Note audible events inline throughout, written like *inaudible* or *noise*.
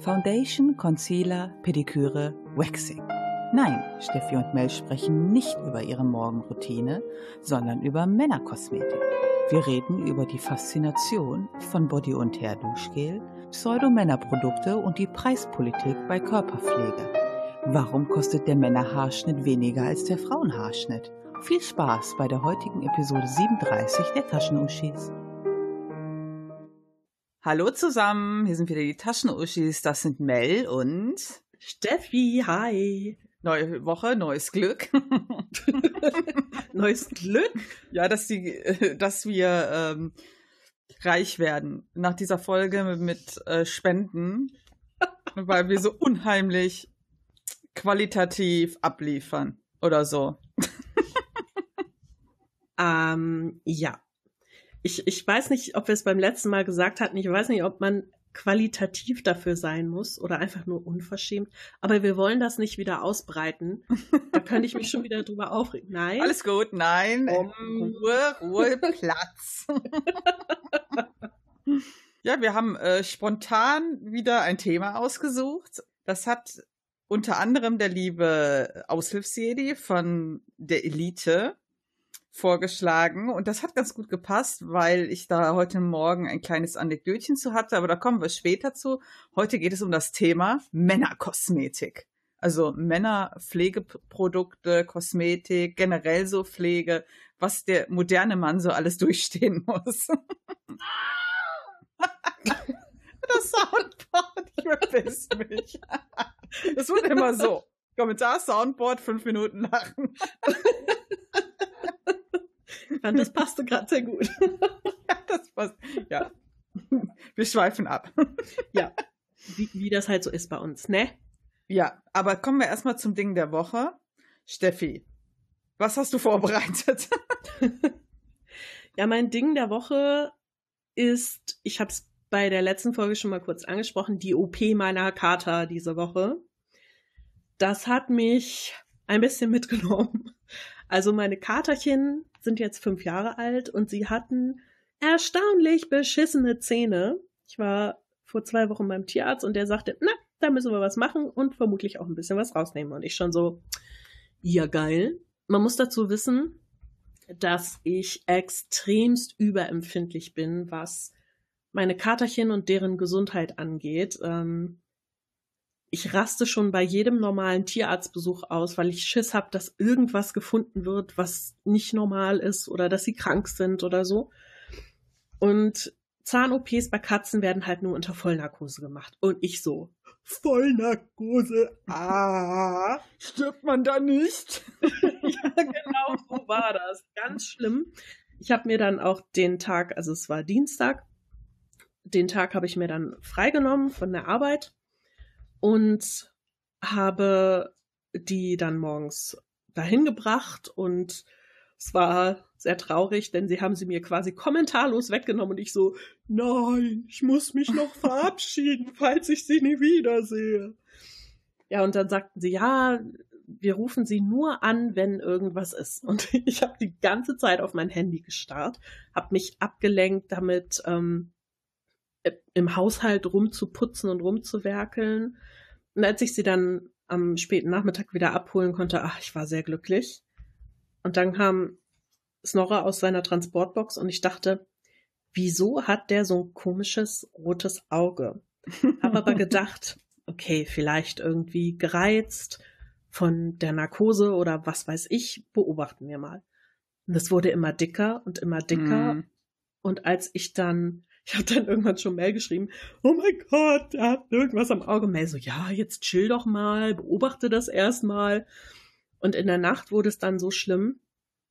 Foundation, Concealer, Pediküre, Waxing. Nein, Steffi und Mel sprechen nicht über ihre Morgenroutine, sondern über Männerkosmetik. Wir reden über die Faszination von Body- und Hair-Duschgel, Pseudo-Männerprodukte und die Preispolitik bei Körperpflege. Warum kostet der Männerhaarschnitt weniger als der Frauenhaarschnitt? Viel Spaß bei der heutigen Episode 37 der Taschenuschis. Hallo zusammen, hier sind wieder die Taschenuschis. Das sind Mel und Steffi. Hi. Neue Woche, neues Glück. *laughs* neues Glück? Ja, dass, die, dass wir ähm, reich werden nach dieser Folge mit, mit äh, Spenden, *laughs* weil wir so unheimlich qualitativ abliefern oder so. ähm, ja. Ich, ich weiß nicht, ob wir es beim letzten Mal gesagt hatten. Ich weiß nicht, ob man qualitativ dafür sein muss oder einfach nur unverschämt. Aber wir wollen das nicht wieder ausbreiten. Da könnte ich mich schon wieder drüber aufregen. Nein. Alles gut, nein. Um, Ruhe, Ruhe, *laughs* Platz. ja, wir haben äh, spontan wieder ein Thema ausgesucht. Das hat unter anderem der liebe Aushilfsjedi von der Elite vorgeschlagen und das hat ganz gut gepasst, weil ich da heute Morgen ein kleines Anekdötchen zu hatte, aber da kommen wir später zu. Heute geht es um das Thema Männerkosmetik. Also Männerpflegeprodukte, Kosmetik, generell so Pflege, was der moderne Mann so alles *laughs* durchstehen muss. *laughs* das Soundboard, ich verpiss mich. Das wird immer so. Kommentar, Soundboard, fünf Minuten lachen. *laughs* fand, das passte gerade sehr gut. *laughs* ja, das passt. Ja. Wir schweifen ab. ja. Wie, wie das halt so ist bei uns, ne? Ja, aber kommen wir erstmal zum Ding der Woche. Steffi, was hast du vorbereitet? *laughs* ja, mein Ding der Woche ist, ich habe es bei der letzten Folge schon mal kurz angesprochen, die OP meiner Kater diese Woche. Das hat mich ein bisschen mitgenommen. Also meine Katerchen sind jetzt fünf Jahre alt und sie hatten erstaunlich beschissene Zähne. Ich war vor zwei Wochen beim Tierarzt und der sagte, na, da müssen wir was machen und vermutlich auch ein bisschen was rausnehmen. Und ich schon so, ja geil. Man muss dazu wissen, dass ich extremst überempfindlich bin, was meine Katerchen und deren Gesundheit angeht. Ähm, ich raste schon bei jedem normalen Tierarztbesuch aus, weil ich Schiss habe, dass irgendwas gefunden wird, was nicht normal ist oder dass sie krank sind oder so. Und Zahn-OPs bei Katzen werden halt nur unter Vollnarkose gemacht. Und ich so, Vollnarkose, ah, stirbt man da nicht? *laughs* ja, genau so war das. Ganz schlimm. Ich habe mir dann auch den Tag, also es war Dienstag, den Tag habe ich mir dann freigenommen von der Arbeit und habe die dann morgens dahin gebracht und es war sehr traurig, denn sie haben sie mir quasi kommentarlos weggenommen und ich so, nein, ich muss mich noch *laughs* verabschieden, falls ich sie nie wiedersehe. Ja, und dann sagten sie, ja, wir rufen sie nur an, wenn irgendwas ist. Und *laughs* ich habe die ganze Zeit auf mein Handy gestarrt, habe mich abgelenkt damit, ähm, im Haushalt rumzuputzen und rumzuwerkeln. Und als ich sie dann am späten Nachmittag wieder abholen konnte, ach, ich war sehr glücklich. Und dann kam Snorre aus seiner Transportbox und ich dachte, wieso hat der so ein komisches rotes Auge? *laughs* Hab aber gedacht, okay, vielleicht irgendwie gereizt von der Narkose oder was weiß ich, beobachten wir mal. Und es wurde immer dicker und immer dicker. Mm. Und als ich dann ich habe dann irgendwann schon Mail geschrieben, oh mein Gott, er hat irgendwas am Auge. Mail so, ja, jetzt chill doch mal, beobachte das erstmal. Und in der Nacht wurde es dann so schlimm,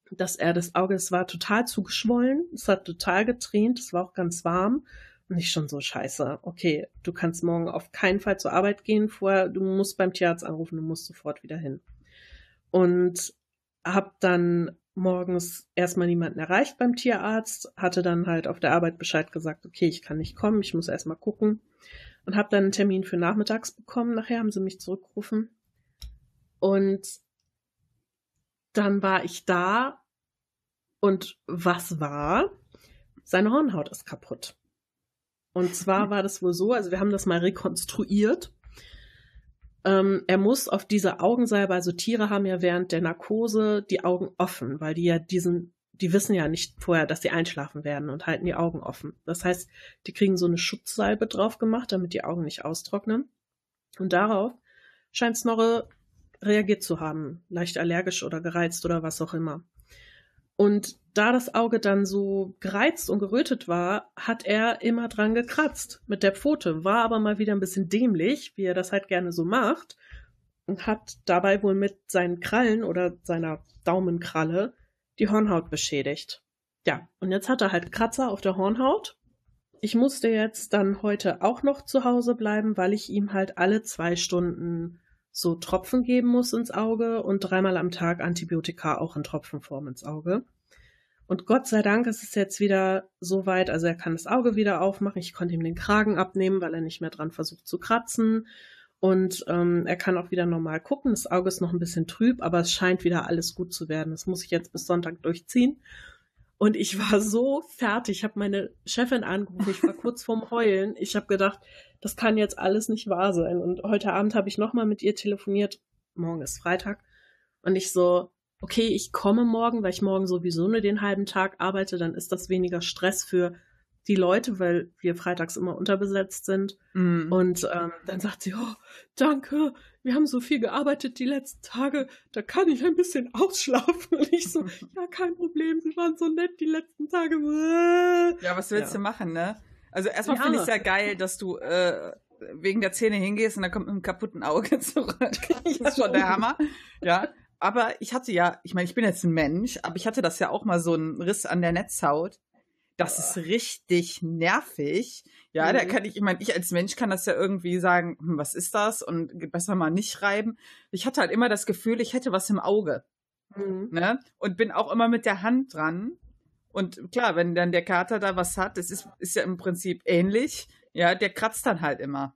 dass er das Auge, es war total zugeschwollen, es hat total getränt, es war auch ganz warm. Und ich schon so scheiße. Okay, du kannst morgen auf keinen Fall zur Arbeit gehen vorher, du musst beim Tierarzt anrufen, du musst sofort wieder hin. Und hab dann morgens erstmal niemanden erreicht beim Tierarzt, hatte dann halt auf der Arbeit Bescheid gesagt, okay, ich kann nicht kommen, ich muss erstmal gucken und habe dann einen Termin für nachmittags bekommen. Nachher haben sie mich zurückgerufen und dann war ich da und was war? Seine Hornhaut ist kaputt. Und zwar *laughs* war das wohl so, also wir haben das mal rekonstruiert. Ähm, er muss auf diese Augensalbe, also Tiere haben ja während der Narkose die Augen offen, weil die ja diesen, die wissen ja nicht vorher, dass sie einschlafen werden und halten die Augen offen. Das heißt, die kriegen so eine Schutzsalbe drauf gemacht, damit die Augen nicht austrocknen. Und darauf scheint Snorre reagiert zu haben, leicht allergisch oder gereizt oder was auch immer. Und da das Auge dann so gereizt und gerötet war, hat er immer dran gekratzt mit der Pfote, war aber mal wieder ein bisschen dämlich, wie er das halt gerne so macht, und hat dabei wohl mit seinen Krallen oder seiner Daumenkralle die Hornhaut beschädigt. Ja, und jetzt hat er halt Kratzer auf der Hornhaut. Ich musste jetzt dann heute auch noch zu Hause bleiben, weil ich ihm halt alle zwei Stunden so Tropfen geben muss ins Auge und dreimal am Tag Antibiotika auch in Tropfenform ins Auge. Und Gott sei Dank ist es jetzt wieder so weit, also er kann das Auge wieder aufmachen. Ich konnte ihm den Kragen abnehmen, weil er nicht mehr dran versucht zu kratzen. Und ähm, er kann auch wieder normal gucken. Das Auge ist noch ein bisschen trüb, aber es scheint wieder alles gut zu werden. Das muss ich jetzt bis Sonntag durchziehen. Und ich war so fertig. Ich habe meine Chefin angerufen. Ich war *laughs* kurz vorm Heulen. Ich habe gedacht, das kann jetzt alles nicht wahr sein. Und heute Abend habe ich nochmal mit ihr telefoniert. Morgen ist Freitag. Und ich so, okay, ich komme morgen, weil ich morgen sowieso nur den halben Tag arbeite, dann ist das weniger Stress für die Leute, weil wir freitags immer unterbesetzt sind. Mm. Und ähm, dann sagt sie, oh, danke, wir haben so viel gearbeitet die letzten Tage, da kann ich ein bisschen *laughs* ausschlafen. Und ich so, *laughs* ja, kein Problem, Sie waren so nett die letzten Tage. Ja, was willst ja. du machen, ne? Also erstmal ja. finde ich es ja geil, dass du äh, wegen der Zähne hingehst und dann kommt mit einem kaputten Auge *laughs* zurück. das ist schon der Hammer. Ja. Aber ich hatte ja, ich meine, ich bin jetzt ein Mensch, aber ich hatte das ja auch mal so einen Riss an der Netzhaut. Das ist richtig nervig. Ja, mhm. da kann ich, ich meine, ich als Mensch kann das ja irgendwie sagen, hm, was ist das? Und besser mal nicht reiben. Ich hatte halt immer das Gefühl, ich hätte was im Auge. Mhm. Ne? Und bin auch immer mit der Hand dran. Und klar, wenn dann der Kater da was hat, das ist, ist ja im Prinzip ähnlich. Ja, der kratzt dann halt immer.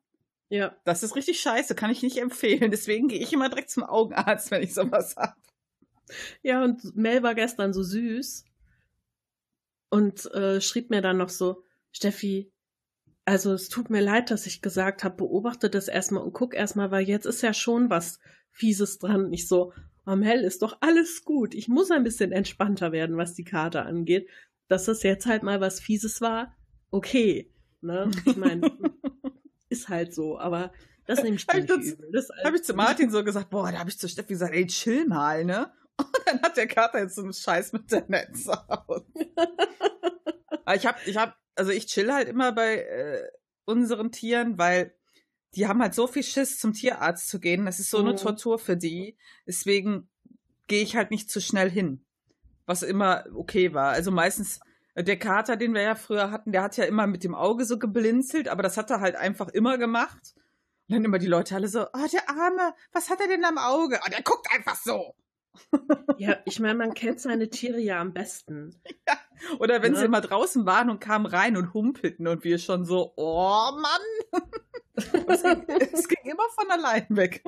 Ja. Das ist richtig scheiße, kann ich nicht empfehlen. Deswegen gehe ich immer direkt zum Augenarzt, wenn ich sowas habe. Ja, und Mel war gestern so süß und äh, schrieb mir dann noch so, Steffi, also es tut mir leid, dass ich gesagt habe, beobachte das erstmal und guck erstmal, weil jetzt ist ja schon was Fieses dran. Nicht so, am Hell ist doch alles gut. Ich muss ein bisschen entspannter werden, was die Karte angeht. Dass das jetzt halt mal was Fieses war, okay. Ne? Ich meine, *laughs* ist halt so, aber das nehme ich nicht übel. Habe ich zu Martin so gesagt, boah, da habe ich zu Steffi gesagt, ey, chill mal, ne? Und *laughs* dann hat der Kater jetzt so einen Scheiß mit der Netzhaut. ich habe, ich habe, also ich chill halt immer bei äh, unseren Tieren, weil die haben halt so viel Schiss, zum Tierarzt zu gehen. Das ist so eine mhm. Tortur für die. Deswegen gehe ich halt nicht zu schnell hin. Was immer okay war. Also meistens, äh, der Kater, den wir ja früher hatten, der hat ja immer mit dem Auge so geblinzelt, aber das hat er halt einfach immer gemacht. Und dann immer die Leute alle so, oh, der Arme, was hat er denn am Auge? Oh, der guckt einfach so. Ja, ich meine, man kennt seine Tiere ja am besten. Ja. Oder wenn ja. sie immer draußen waren und kamen rein und humpelten und wir schon so, oh Mann. es, ging, es ging immer von allein weg.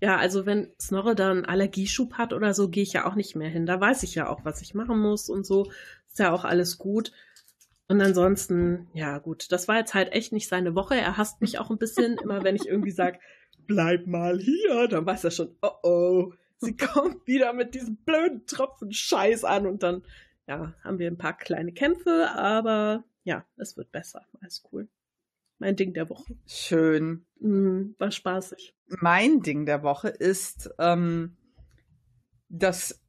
Ja, also wenn Snorre dann Allergieschub hat oder so, gehe ich ja auch nicht mehr hin. Da weiß ich ja auch, was ich machen muss und so. Ist ja auch alles gut. Und ansonsten, ja gut, das war jetzt halt echt nicht seine Woche. Er hasst mich auch ein bisschen, immer wenn ich irgendwie sage, *laughs* bleib mal hier, dann weiß er schon, oh oh, sie kommt wieder mit diesem blöden Tropfen Scheiß an und dann, ja, haben wir ein paar kleine Kämpfe, aber ja, es wird besser. Alles cool. Mein Ding der Woche. Schön. Mhm, war spaßig. Mein Ding der Woche ist ähm, das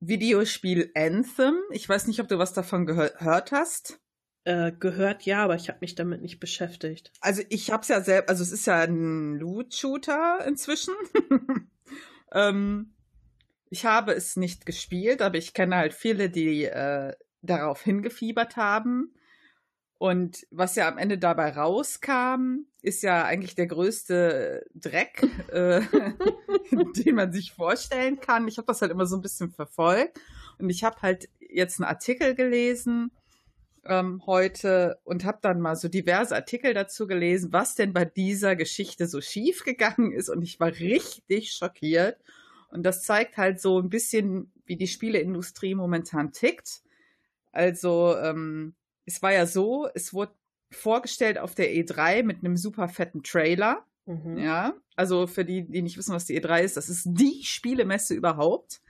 Videospiel Anthem. Ich weiß nicht, ob du was davon gehört hast. Äh, gehört ja, aber ich habe mich damit nicht beschäftigt. Also ich habe es ja selbst, also es ist ja ein Loot-Shooter inzwischen. *laughs* ähm, ich habe es nicht gespielt, aber ich kenne halt viele, die äh, darauf hingefiebert haben. Und was ja am Ende dabei rauskam, ist ja eigentlich der größte Dreck, äh, *laughs* den man sich vorstellen kann. Ich habe das halt immer so ein bisschen verfolgt. Und ich habe halt jetzt einen Artikel gelesen ähm, heute und habe dann mal so diverse Artikel dazu gelesen, was denn bei dieser Geschichte so schief gegangen ist. Und ich war richtig schockiert. Und das zeigt halt so ein bisschen, wie die Spieleindustrie momentan tickt. Also ähm, es war ja so, es wurde vorgestellt auf der E3 mit einem super fetten Trailer. Mhm. Ja, also für die, die nicht wissen, was die E3 ist, das ist die Spielemesse überhaupt.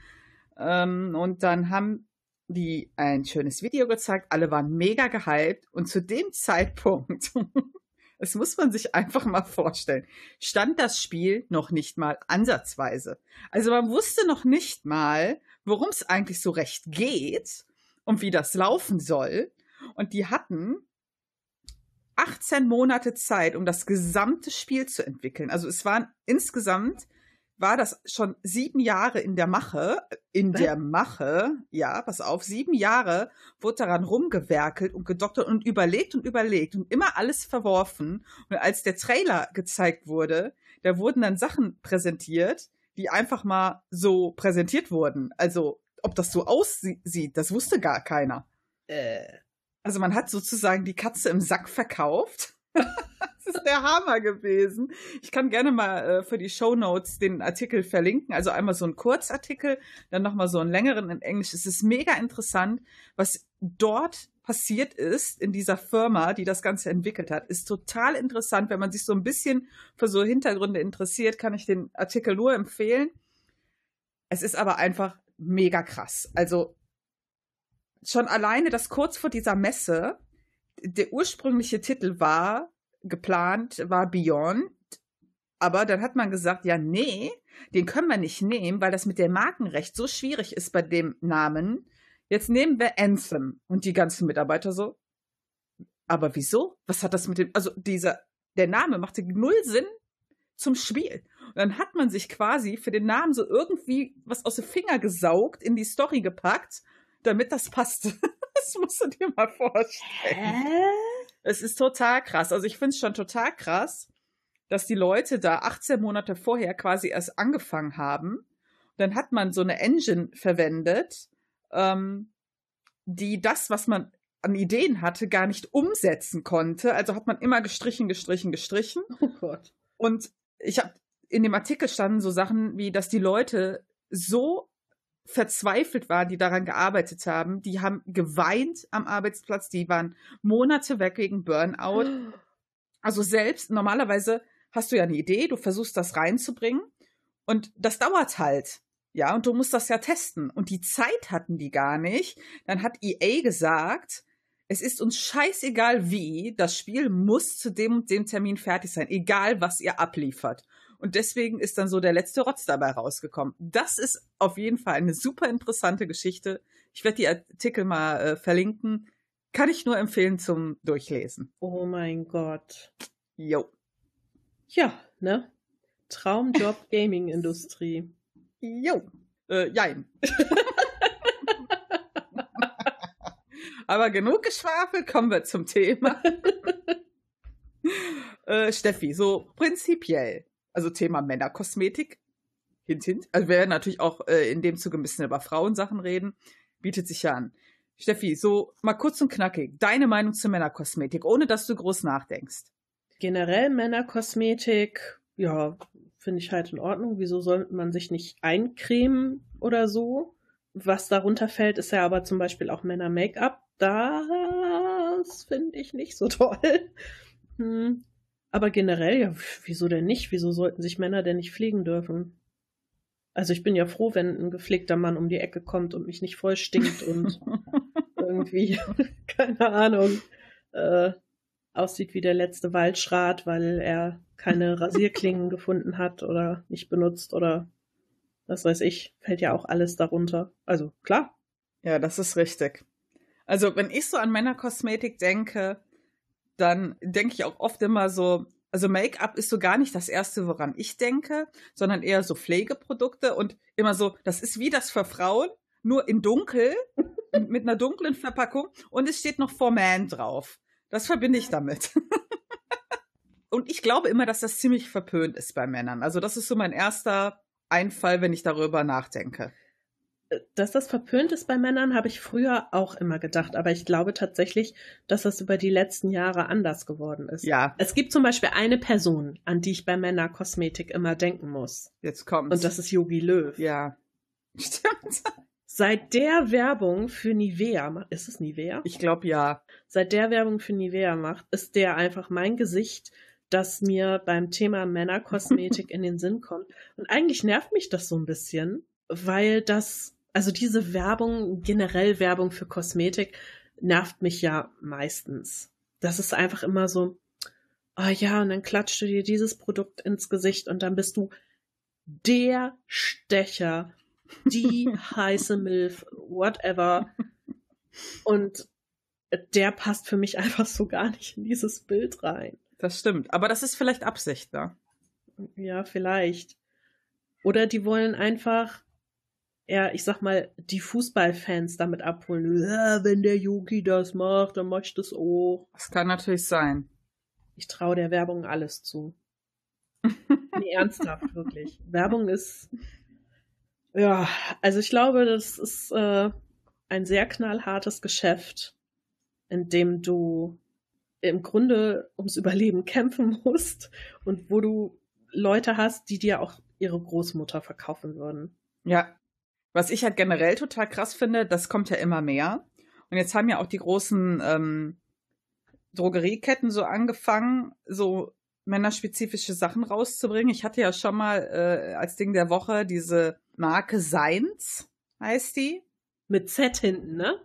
Ähm, und dann haben die ein schönes Video gezeigt, alle waren mega gehypt und zu dem Zeitpunkt, *laughs* das muss man sich einfach mal vorstellen, stand das Spiel noch nicht mal ansatzweise. Also man wusste noch nicht mal, worum es eigentlich so recht geht und wie das laufen soll. Und die hatten 18 Monate Zeit, um das gesamte Spiel zu entwickeln. Also es waren insgesamt war das schon sieben Jahre in der Mache. In Was? der Mache, ja, pass auf, sieben Jahre wurde daran rumgewerkelt und gedoktert und überlegt und überlegt und immer alles verworfen. Und als der Trailer gezeigt wurde, da wurden dann Sachen präsentiert, die einfach mal so präsentiert wurden. Also, ob das so aussieht, das wusste gar keiner. Äh. Also man hat sozusagen die Katze im Sack verkauft. *laughs* *laughs* das ist der Hammer gewesen. Ich kann gerne mal äh, für die Show Notes den Artikel verlinken. Also einmal so ein Kurzartikel, dann nochmal so einen längeren in Englisch. Es ist mega interessant, was dort passiert ist in dieser Firma, die das Ganze entwickelt hat, ist total interessant. Wenn man sich so ein bisschen für so Hintergründe interessiert, kann ich den Artikel nur empfehlen. Es ist aber einfach mega krass. Also schon alleine das kurz vor dieser Messe, der ursprüngliche Titel war geplant, war Beyond. Aber dann hat man gesagt, ja, nee, den können wir nicht nehmen, weil das mit dem Markenrecht so schwierig ist bei dem Namen. Jetzt nehmen wir Anthem und die ganzen Mitarbeiter so. Aber wieso? Was hat das mit dem, also dieser, der Name machte null Sinn zum Spiel. Und dann hat man sich quasi für den Namen so irgendwie was aus den Finger gesaugt, in die Story gepackt damit das passt. *laughs* Das musst du dir mal vorstellen. Hä? Es ist total krass. Also ich finde es schon total krass, dass die Leute da 18 Monate vorher quasi erst angefangen haben. Dann hat man so eine Engine verwendet, ähm, die das, was man an Ideen hatte, gar nicht umsetzen konnte. Also hat man immer gestrichen, gestrichen, gestrichen. Oh Gott. Und ich habe in dem Artikel standen so Sachen wie, dass die Leute so verzweifelt waren, die daran gearbeitet haben. Die haben geweint am Arbeitsplatz, die waren Monate weg wegen Burnout. *gasps* Also selbst, normalerweise hast du ja eine Idee, du versuchst das reinzubringen und das dauert halt. Ja, und du musst das ja testen. Und die Zeit hatten die gar nicht. Dann hat EA gesagt, es ist uns scheißegal wie, das Spiel muss zu dem und dem Termin fertig sein, egal was ihr abliefert. Und deswegen ist dann so der letzte Rotz dabei rausgekommen. Das ist auf jeden Fall eine super interessante Geschichte. Ich werde die Artikel mal äh, verlinken. Kann ich nur empfehlen zum Durchlesen. Oh mein Gott. Jo. Ja, ne? Traumjob *laughs* Gaming-Industrie. Jo. Äh, jein. *laughs* Aber genug geschwafelt, kommen wir zum Thema. *laughs* äh, Steffi, so prinzipiell also Thema Männerkosmetik. Hint, hint. Also wir werden natürlich auch äh, in dem Zuge ein bisschen über Frauensachen reden. Bietet sich ja an. Steffi, so mal kurz und knackig. Deine Meinung zur Männerkosmetik, ohne dass du groß nachdenkst. Generell Männerkosmetik, ja, finde ich halt in Ordnung. Wieso sollte man sich nicht eincremen oder so? Was darunter fällt, ist ja aber zum Beispiel auch Männer-Make-up. Das finde ich nicht so *laughs* toll. Hm. Aber generell, ja, wieso denn nicht? Wieso sollten sich Männer denn nicht fliegen dürfen? Also ich bin ja froh, wenn ein gepflegter Mann um die Ecke kommt und mich nicht voll stinkt und *laughs* irgendwie, *laughs* keine Ahnung, äh, aussieht wie der letzte Waldschrat, weil er keine Rasierklingen gefunden hat oder nicht benutzt oder was weiß ich, fällt ja auch alles darunter. Also klar. Ja, das ist richtig. Also wenn ich so an Männerkosmetik denke, dann denke ich auch oft immer so, also Make-up ist so gar nicht das Erste, woran ich denke, sondern eher so Pflegeprodukte und immer so, das ist wie das für Frauen, nur in dunkel, *laughs* mit einer dunklen Verpackung und es steht noch for Man drauf. Das verbinde ich damit. *laughs* und ich glaube immer, dass das ziemlich verpönt ist bei Männern. Also das ist so mein erster Einfall, wenn ich darüber nachdenke dass das verpönt ist bei Männern, habe ich früher auch immer gedacht. Aber ich glaube tatsächlich, dass das über die letzten Jahre anders geworden ist. Ja. Es gibt zum Beispiel eine Person, an die ich bei Männerkosmetik immer denken muss. Jetzt kommt. Und das ist Yogi Löw. Ja. *laughs* Stimmt. Seit der Werbung für Nivea, ist es Nivea? Ich glaube ja. Seit der Werbung für Nivea macht, ist der einfach mein Gesicht, das mir beim Thema Männerkosmetik *laughs* in den Sinn kommt. Und eigentlich nervt mich das so ein bisschen, weil das, also diese Werbung, generell Werbung für Kosmetik, nervt mich ja meistens. Das ist einfach immer so, oh ja, und dann klatscht du dir dieses Produkt ins Gesicht und dann bist du der Stecher die *laughs* heiße Milf, whatever. Und der passt für mich einfach so gar nicht in dieses Bild rein. Das stimmt. Aber das ist vielleicht Absicht, ne? Ja, vielleicht. Oder die wollen einfach, ja, ich sag mal, die Fußballfans damit abholen. Ja, wenn der Yogi das macht, dann mach ich das auch. Das kann natürlich sein. Ich traue der Werbung alles zu. *laughs* nee, ernsthaft, wirklich. Werbung ist ja, also ich glaube, das ist äh, ein sehr knallhartes Geschäft, in dem du im Grunde ums Überleben kämpfen musst und wo du Leute hast, die dir auch ihre Großmutter verkaufen würden. Ja. Was ich halt generell total krass finde, das kommt ja immer mehr. Und jetzt haben ja auch die großen ähm, Drogerieketten so angefangen, so männerspezifische Sachen rauszubringen. Ich hatte ja schon mal äh, als Ding der Woche diese Marke Seins, heißt die. Mit Z hinten, ne?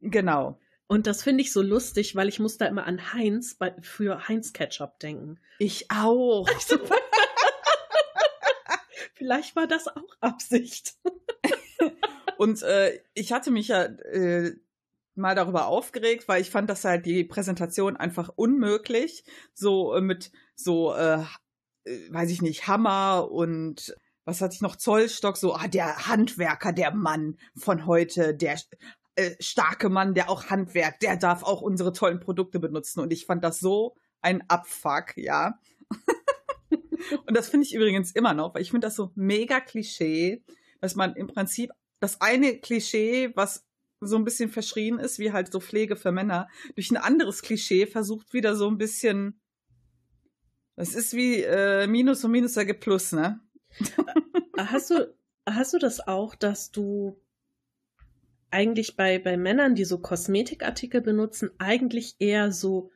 Genau. Und das finde ich so lustig, weil ich muss da immer an Heinz bei, für Heinz Ketchup denken. Ich auch. *laughs* Vielleicht war das auch Absicht. *laughs* Und äh, ich hatte mich ja äh, mal darüber aufgeregt, weil ich fand das halt die Präsentation einfach unmöglich. So äh, mit so, äh, äh, weiß ich nicht, Hammer und was hatte ich noch, Zollstock, so, ah, der Handwerker, der Mann von heute, der äh, starke Mann, der auch Handwerk, der darf auch unsere tollen Produkte benutzen. Und ich fand das so ein Abfuck, ja. Und das finde ich übrigens immer noch, weil ich finde das so mega Klischee, dass man im Prinzip das eine Klischee, was so ein bisschen verschrien ist, wie halt so Pflege für Männer, durch ein anderes Klischee versucht wieder so ein bisschen. Das ist wie äh, Minus und Minus ergibt Plus, ne? hast du, hast du das auch, dass du eigentlich bei, bei Männern, die so Kosmetikartikel benutzen, eigentlich eher so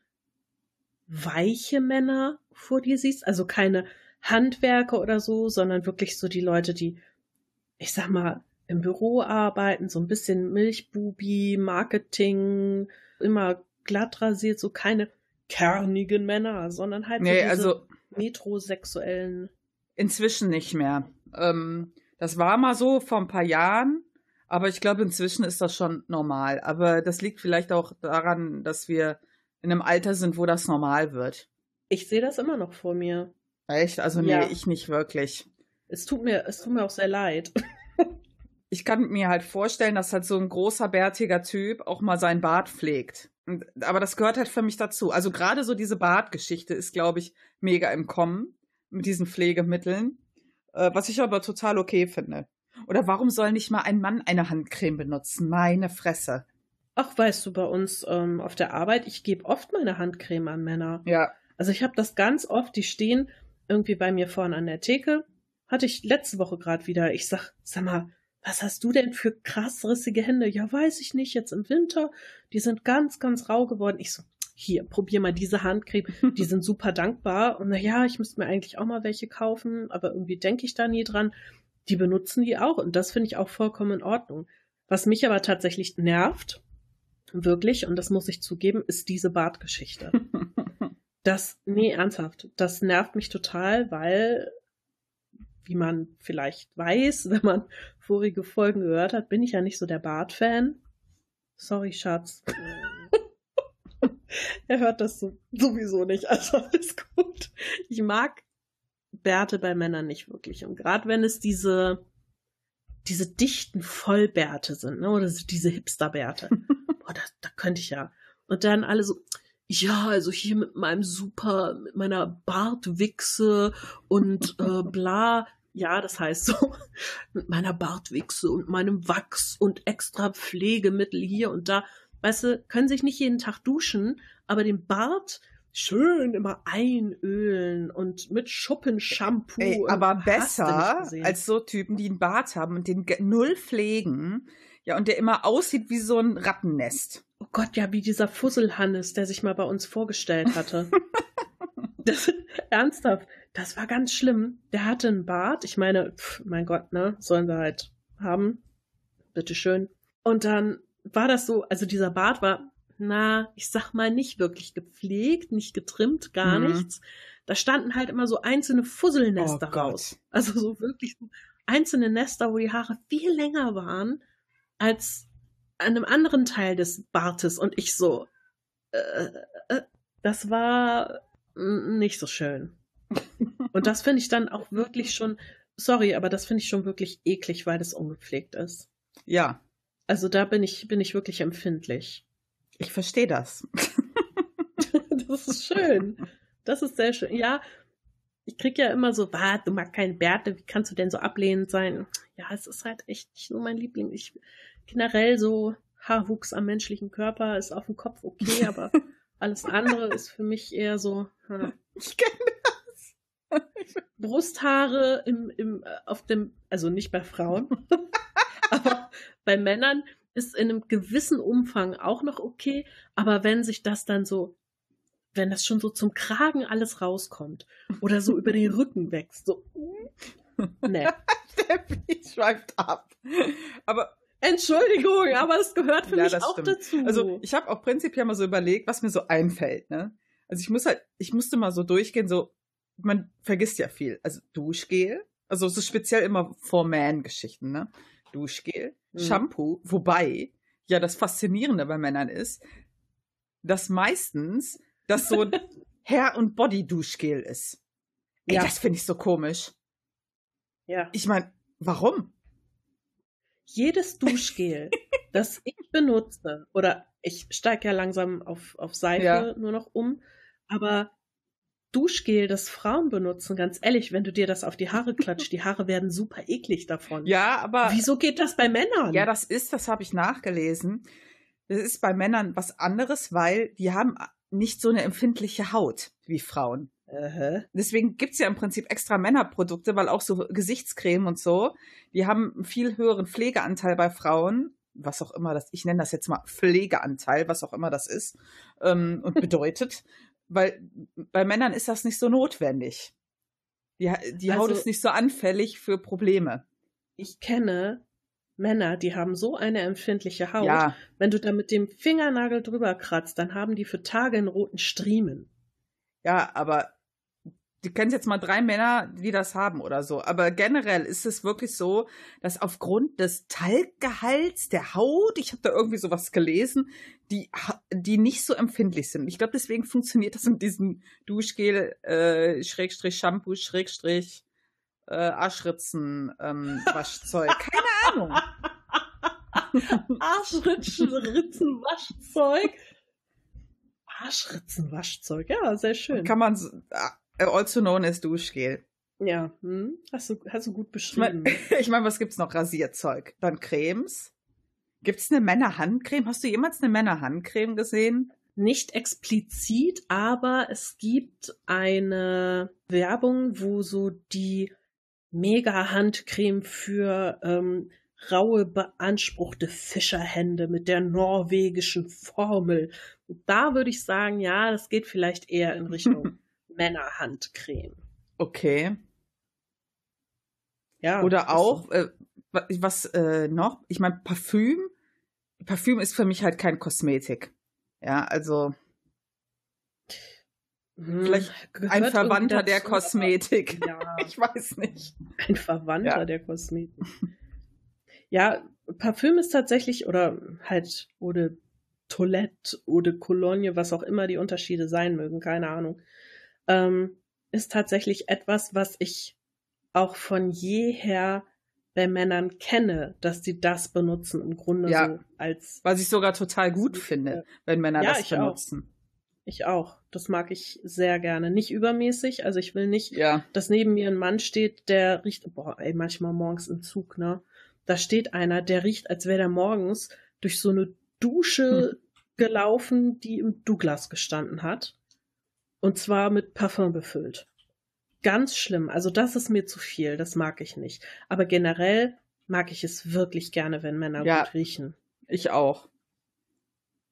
weiche Männer vor dir siehst? Also keine Handwerker oder so, sondern wirklich so die Leute, die, ich sag mal, im Büro arbeiten, so ein bisschen Milchbubi, Marketing, immer glatt rasiert, so keine kernigen Männer, sondern halt nee, so diese also metrosexuellen Inzwischen nicht mehr. Ähm, das war mal so vor ein paar Jahren, aber ich glaube, inzwischen ist das schon normal. Aber das liegt vielleicht auch daran, dass wir in einem Alter sind, wo das normal wird. Ich sehe das immer noch vor mir. Echt? Also nee, ja. ich nicht wirklich. Es tut mir, es tut mir auch sehr leid. *laughs* ich kann mir halt vorstellen, dass halt so ein großer, bärtiger Typ auch mal seinen Bart pflegt. aber das gehört halt für mich dazu. Also gerade so diese Bartgeschichte ist, glaube ich, mega im Kommen mit diesen Pflegemitteln, äh, was ich aber total okay finde. Oder warum soll nicht mal ein Mann eine Handcreme benutzen? Meine Fresse. Ach, weißt du, bei uns ähm, auf der Arbeit, ich gebe oft meine Handcreme an Männer. Ja. Also ich habe das ganz oft, die stehen irgendwie bei mir vorne an der Theke. Hatte ich letzte Woche gerade wieder. Ich sag, sag mal, was hast du denn für krass rissige Hände? Ja, weiß ich nicht, jetzt im Winter. Die sind ganz, ganz rau geworden. Ich so, hier, probier mal diese Handcreme, die *laughs* sind super dankbar. Und naja, ich müsste mir eigentlich auch mal welche kaufen, aber irgendwie denke ich da nie dran. Die benutzen die auch und das finde ich auch vollkommen in Ordnung. Was mich aber tatsächlich nervt, wirklich, und das muss ich zugeben, ist diese Bartgeschichte. *laughs* Das, nee, ernsthaft, das nervt mich total, weil, wie man vielleicht weiß, *laughs* wenn man vorige Folgen gehört hat, bin ich ja nicht so der Bart-Fan. Sorry, Schatz. *laughs* er hört das so, sowieso nicht, also alles gut. Ich mag Bärte bei Männern nicht wirklich. Und gerade wenn es diese, diese dichten Vollbärte sind, ne, oder diese Hipsterbärte, *laughs* boah, da, da könnte ich ja. Und dann alle so, ja, also hier mit meinem super, mit meiner Bartwichse und äh, bla. Ja, das heißt so, *laughs* mit meiner Bartwichse und meinem Wachs und extra Pflegemittel hier und da weißt du, können sich nicht jeden Tag duschen, aber den Bart schön immer einölen und mit Schuppenshampoo. Ey, aber besser als so Typen, die einen Bart haben und den null pflegen. Ja, und der immer aussieht wie so ein Rattennest. Oh Gott, ja, wie dieser Fusselhannes, der sich mal bei uns vorgestellt hatte. *laughs* das, ernsthaft, das war ganz schlimm. Der hatte einen Bart. Ich meine, pf, mein Gott, ne, sollen sie halt haben. Bitteschön. Und dann war das so, also dieser Bart war, na, ich sag mal, nicht wirklich gepflegt, nicht getrimmt, gar mhm. nichts. Da standen halt immer so einzelne Fusselnester oh raus. Also so wirklich so einzelne Nester, wo die Haare viel länger waren als an einem anderen Teil des Bartes. Und ich so, äh, äh, das war nicht so schön. *laughs* Und das finde ich dann auch wirklich schon, sorry, aber das finde ich schon wirklich eklig, weil das ungepflegt ist. Ja. Also da bin ich, bin ich wirklich empfindlich. Ich verstehe das. *laughs* das ist schön. Das ist sehr schön. Ja, ich krieg ja immer so, was, du magst keine Bärte, wie kannst du denn so ablehnend sein? Ja, es ist halt echt nicht nur mein Liebling. Ich generell so Haarwuchs am menschlichen Körper ist auf dem Kopf okay, *laughs* aber alles andere ist für mich eher so. Hm. Ich kenne das. *laughs* Brusthaare im, im, äh, auf dem, also nicht bei Frauen, *laughs* aber bei Männern ist in einem gewissen Umfang auch noch okay, aber wenn sich das dann so, wenn das schon so zum Kragen alles rauskommt oder so über den Rücken wächst, so, ne. Der Beat schweift ab. Aber Entschuldigung, aber das gehört für ja, mich auch stimmt. dazu. Also ich habe auch prinzipiell mal so überlegt, was mir so einfällt. Ne? Also ich muss halt, ich musste mal so durchgehen, so man vergisst ja viel. Also Duschgel, also es ist speziell immer for Man-Geschichten, ne? Duschgel, mhm. Shampoo, wobei ja das Faszinierende bei Männern ist, dass meistens das so ein *laughs* Hair- und Body-Duschgel ist. Ey, ja. das finde ich so komisch. Ja. Ich meine, warum? Jedes Duschgel, *laughs* das ich benutze, oder ich steige ja langsam auf, auf Seife ja. nur noch um, aber Duschgel, das Frauen benutzen, ganz ehrlich, wenn du dir das auf die Haare klatscht, die Haare werden super eklig davon. Ja, aber. Wieso geht das bei Männern? Ja, das ist, das habe ich nachgelesen. Das ist bei Männern was anderes, weil die haben nicht so eine empfindliche Haut wie Frauen. Uh-huh. Deswegen gibt's ja im Prinzip extra Männerprodukte, weil auch so Gesichtscreme und so, die haben einen viel höheren Pflegeanteil bei Frauen, was auch immer das, ich nenne das jetzt mal Pflegeanteil, was auch immer das ist, ähm, und *laughs* bedeutet, weil bei Männern ist das nicht so notwendig. Die, die also, Haut ist nicht so anfällig für Probleme. Ich kenne Männer, die haben so eine empfindliche Haut. Ja. Wenn du da mit dem Fingernagel drüber kratzt, dann haben die für Tage einen roten Striemen. Ja, aber du kennst jetzt mal drei Männer, die das haben oder so. Aber generell ist es wirklich so, dass aufgrund des Talggehalts der Haut, ich habe da irgendwie sowas gelesen, die, die nicht so empfindlich sind. Ich glaube, deswegen funktioniert das mit diesem Duschgel, äh, Schrägstrich Shampoo, Schrägstrich äh, Arschritzen, ähm, *laughs* Waschzeug. Keine Ahnung. *laughs* Arschritzen, Waschzeug. Arschritzenwaschzeug, ja, sehr schön. Kann man, äh, also known as Duschgel. Ja, hm? hast, du, hast du gut beschrieben. Ich meine, *laughs* ich mein, was gibt's noch? Rasierzeug. Dann Cremes. Gibt's eine Männerhandcreme? Hast du jemals eine Männerhandcreme gesehen? Nicht explizit, aber es gibt eine Werbung, wo so die Mega-Handcreme für ähm, raue, beanspruchte Fischerhände mit der norwegischen Formel. da würde ich sagen, ja, das geht vielleicht eher in Richtung *laughs* Männerhandcreme. Okay. Ja. Oder auch, äh, was äh, noch? Ich meine, Parfüm. Parfüm ist für mich halt kein Kosmetik. Ja, also. Hm, vielleicht ein Verwandter der Kosmetik. *laughs* Ja. Ich weiß nicht. Ein Verwandter ja. der Kosmetik. Ja, Parfüm ist tatsächlich, oder halt, oder Toilette, oder Cologne, was auch immer die Unterschiede sein mögen, keine Ahnung ähm, ist tatsächlich etwas, was ich auch von jeher bei Männern kenne, dass sie das benutzen im Grunde ja, so als. Was ich sogar total gut finde, wenn Männer ja, das benutzen. Auch. Ich auch. Das mag ich sehr gerne. Nicht übermäßig. Also ich will nicht, ja. dass neben mir ein Mann steht, der riecht, boah, ey, manchmal morgens im Zug, ne? Da steht einer, der riecht, als wäre der morgens durch so eine Dusche hm. gelaufen, die im Douglas gestanden hat. Und zwar mit Parfum befüllt. Ganz schlimm. Also das ist mir zu viel. Das mag ich nicht. Aber generell mag ich es wirklich gerne, wenn Männer ja, gut riechen. Ich auch.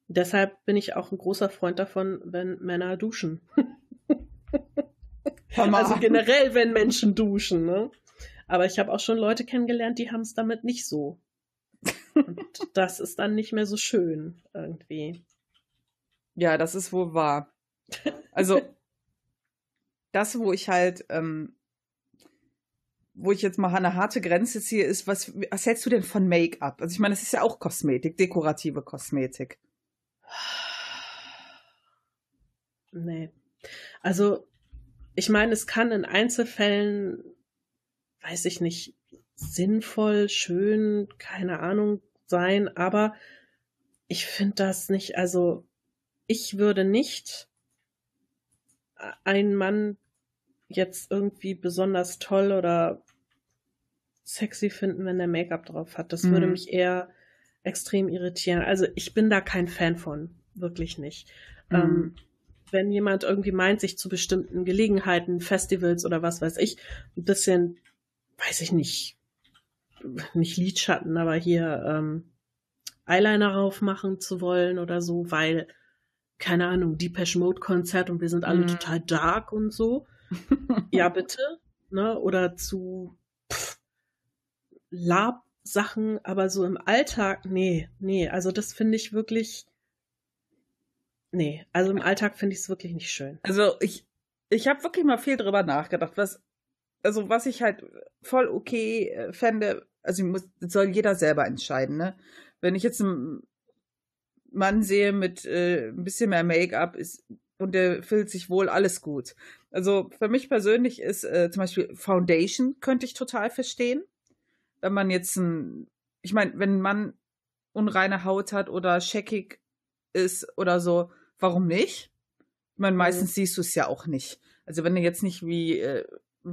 Deshalb bin ich auch ein großer Freund davon, wenn Männer duschen. *laughs* also generell, wenn Menschen duschen, ne? Aber ich habe auch schon Leute kennengelernt, die haben es damit nicht so. Und *laughs* das ist dann nicht mehr so schön irgendwie. Ja, das ist wohl wahr. *laughs* Also, das, wo ich halt, ähm, wo ich jetzt mal eine harte Grenze ziehe, ist, was, was hältst du denn von Make-up? Also ich meine, es ist ja auch Kosmetik, dekorative Kosmetik. Nee. Also, ich meine, es kann in Einzelfällen, weiß ich nicht, sinnvoll, schön, keine Ahnung sein, aber ich finde das nicht, also ich würde nicht einen Mann jetzt irgendwie besonders toll oder sexy finden, wenn der Make-up drauf hat. Das mhm. würde mich eher extrem irritieren. Also ich bin da kein Fan von, wirklich nicht. Mhm. Ähm, wenn jemand irgendwie meint, sich zu bestimmten Gelegenheiten, Festivals oder was weiß ich, ein bisschen, weiß ich nicht, nicht Lidschatten, aber hier ähm, Eyeliner raufmachen zu wollen oder so, weil, keine Ahnung, Depeche Mode Konzert und wir sind alle mhm. total dark und so. *laughs* ja, bitte. Ne? Oder zu Lab-Sachen, aber so im Alltag, nee, nee, also das finde ich wirklich, nee, also im Alltag finde ich es wirklich nicht schön. Also ich, ich habe wirklich mal viel drüber nachgedacht, was, also was ich halt voll okay äh, fände, also muss, soll jeder selber entscheiden, ne? Wenn ich jetzt einen Mann sehe mit äh, ein bisschen mehr Make-up ist und der fühlt sich wohl, alles gut. Also für mich persönlich ist äh, zum Beispiel Foundation könnte ich total verstehen wenn man jetzt ein, ich meine, wenn ein Mann unreine Haut hat oder scheckig ist oder so, warum nicht? Ich meine, meistens mhm. siehst du es ja auch nicht. Also wenn du jetzt nicht wie äh,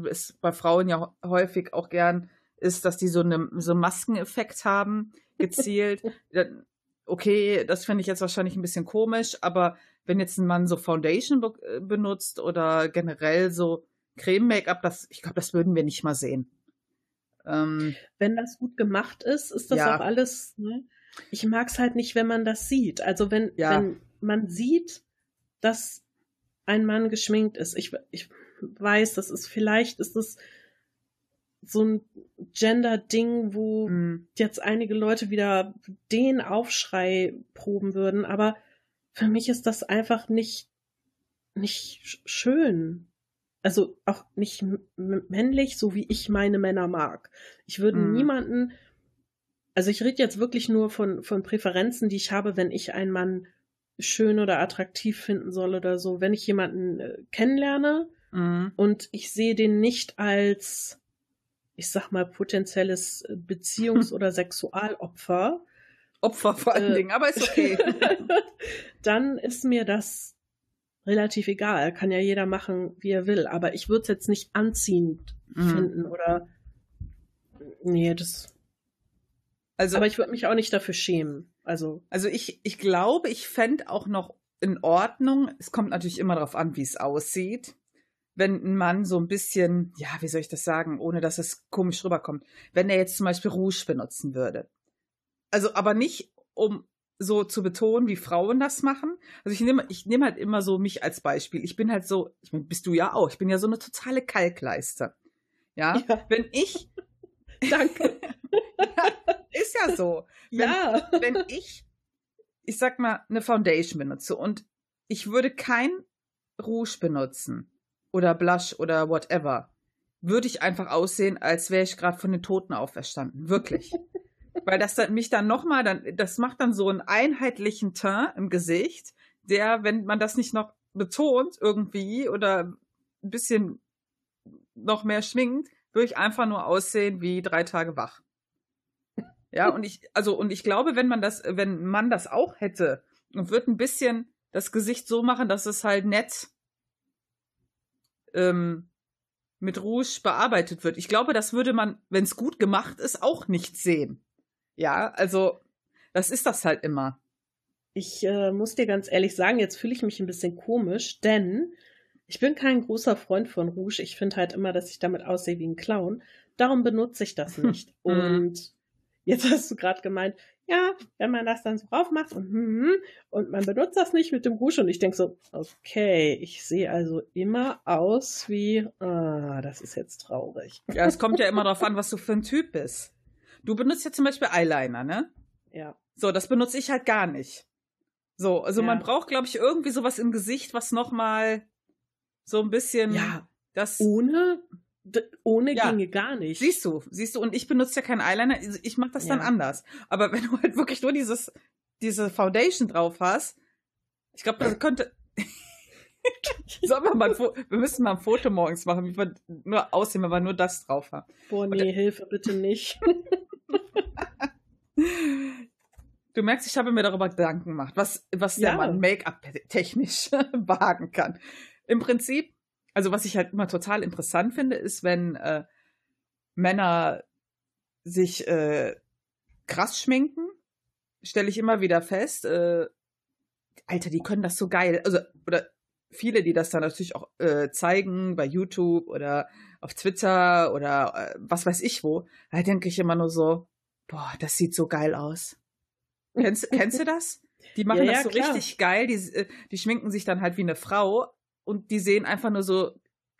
es bei Frauen ja häufig auch gern ist, dass die so, eine, so einen Maskeneffekt haben, gezielt. *laughs* okay, das finde ich jetzt wahrscheinlich ein bisschen komisch, aber wenn jetzt ein Mann so Foundation be äh, benutzt oder generell so Creme-Make-up, das, ich glaube, das würden wir nicht mal sehen. Ähm, wenn das gut gemacht ist, ist das ja. auch alles. Ne? Ich mag es halt nicht, wenn man das sieht. Also wenn, ja. wenn man sieht, dass ein Mann geschminkt ist. Ich, ich weiß, das ist vielleicht ist das so ein Gender-Ding, wo mhm. jetzt einige Leute wieder den Aufschrei proben würden, aber für mich ist das einfach nicht, nicht schön also auch nicht männlich, so wie ich meine Männer mag. Ich würde mm. niemanden, also ich rede jetzt wirklich nur von, von Präferenzen, die ich habe, wenn ich einen Mann schön oder attraktiv finden soll oder so. Wenn ich jemanden äh, kennenlerne mm. und ich sehe den nicht als, ich sag mal, potenzielles Beziehungs- oder *laughs* Sexualopfer. Opfer vor allen äh, Dingen, aber ist okay. *laughs* dann ist mir das relativ egal. Kann ja jeder machen, wie er will. Aber ich würde es jetzt nicht anziehend mhm. finden oder. Nee, das. Also, aber ich würde mich auch nicht dafür schämen. Also, also ich, ich glaube, ich fände auch noch in Ordnung. Es kommt natürlich immer darauf an, wie es aussieht. Wenn ein Mann so ein bisschen, ja, wie soll ich das sagen, ohne dass es komisch rüberkommt, wenn er jetzt zum Beispiel Rouge benutzen würde. Also, aber nicht um so zu betonen, wie Frauen das machen. Also ich nehme ich nehme halt immer so mich als Beispiel. Ich bin halt so, ich meine, bist du ja auch. Ich bin ja so eine totale Kalkleiste. Ja, ja. wenn ich *laughs* Danke. *laughs* ja, ist ja so. Wenn, ja. wenn ich ich sag mal eine Foundation benutze und ich würde kein Rouge benutzen oder Blush oder whatever, würde ich einfach aussehen, als wäre ich gerade von den Toten auferstanden. Wirklich. *laughs* weil das dann, mich dann nochmal, dann, das macht dann so einen einheitlichen Teint im Gesicht, der, wenn man das nicht noch betont irgendwie oder ein bisschen noch mehr schwingt, würde ich einfach nur aussehen wie drei Tage wach. Ja, und ich, also, und ich glaube, wenn man das, wenn man das auch hätte und würde ein bisschen das Gesicht so machen, dass es halt nett ähm, mit Rouge bearbeitet wird. Ich glaube, das würde man, wenn es gut gemacht ist, auch nicht sehen. Ja, also das ist das halt immer. Ich äh, muss dir ganz ehrlich sagen, jetzt fühle ich mich ein bisschen komisch, denn Ich bin kein großer Freund von Rouge. Ich finde halt immer, dass ich damit aussehe wie ein Clown. Darum benutze ich das *laughs* nicht. Mhm. und jetzt hast du gerade gemeint, ja, wenn man das dann so raufmacht und, hm, hm, und man benutzt das nicht mit dem Rouge und ich denke so, okay, ich sehe also immer aus wie, ah, das ist jetzt traurig. Ja, es kommt ja immer darauf an, was du für ein Typ bist. Du benutzt ja zum Beispiel Eyeliner, ne? Ja. So, das benutze ich halt gar nicht. So, also Ja. man braucht, glaube ich, irgendwie sowas im Gesicht, was nochmal so ein bisschen Ja, das. ohne, ohne Ja. ginge gar nicht. Siehst du, siehst du, und ich benutze ja keinen Eyeliner, ich mache das dann Ja. anders. Aber wenn du halt wirklich nur dieses, diese Foundation drauf hast, ich glaube, das könnte. *laughs* Sollen wir mal wir müssen mal ein Foto morgens machen, wie wir nur aussehen, wenn wir nur das drauf haben. Boah, nee, Hilfe, bitte nicht. *laughs* Du merkst, ich habe mir darüber Gedanken gemacht, was, was der Ja. Mann Make-up technisch *laughs* wagen kann. Im Prinzip, also was ich halt immer total interessant finde, ist, wenn äh, Männer sich äh, krass schminken, stelle ich immer wieder fest, äh, Alter, die können das so geil. Also, oder viele, die das dann natürlich auch äh, zeigen bei YouTube oder auf Twitter oder äh, was weiß ich wo, da denke ich immer nur so, boah, das sieht so geil aus. Kennst, kennst du das? Die machen Ja, das ja, so klar. richtig geil. Die, äh, die schminken sich dann halt wie eine Frau und die sehen einfach nur so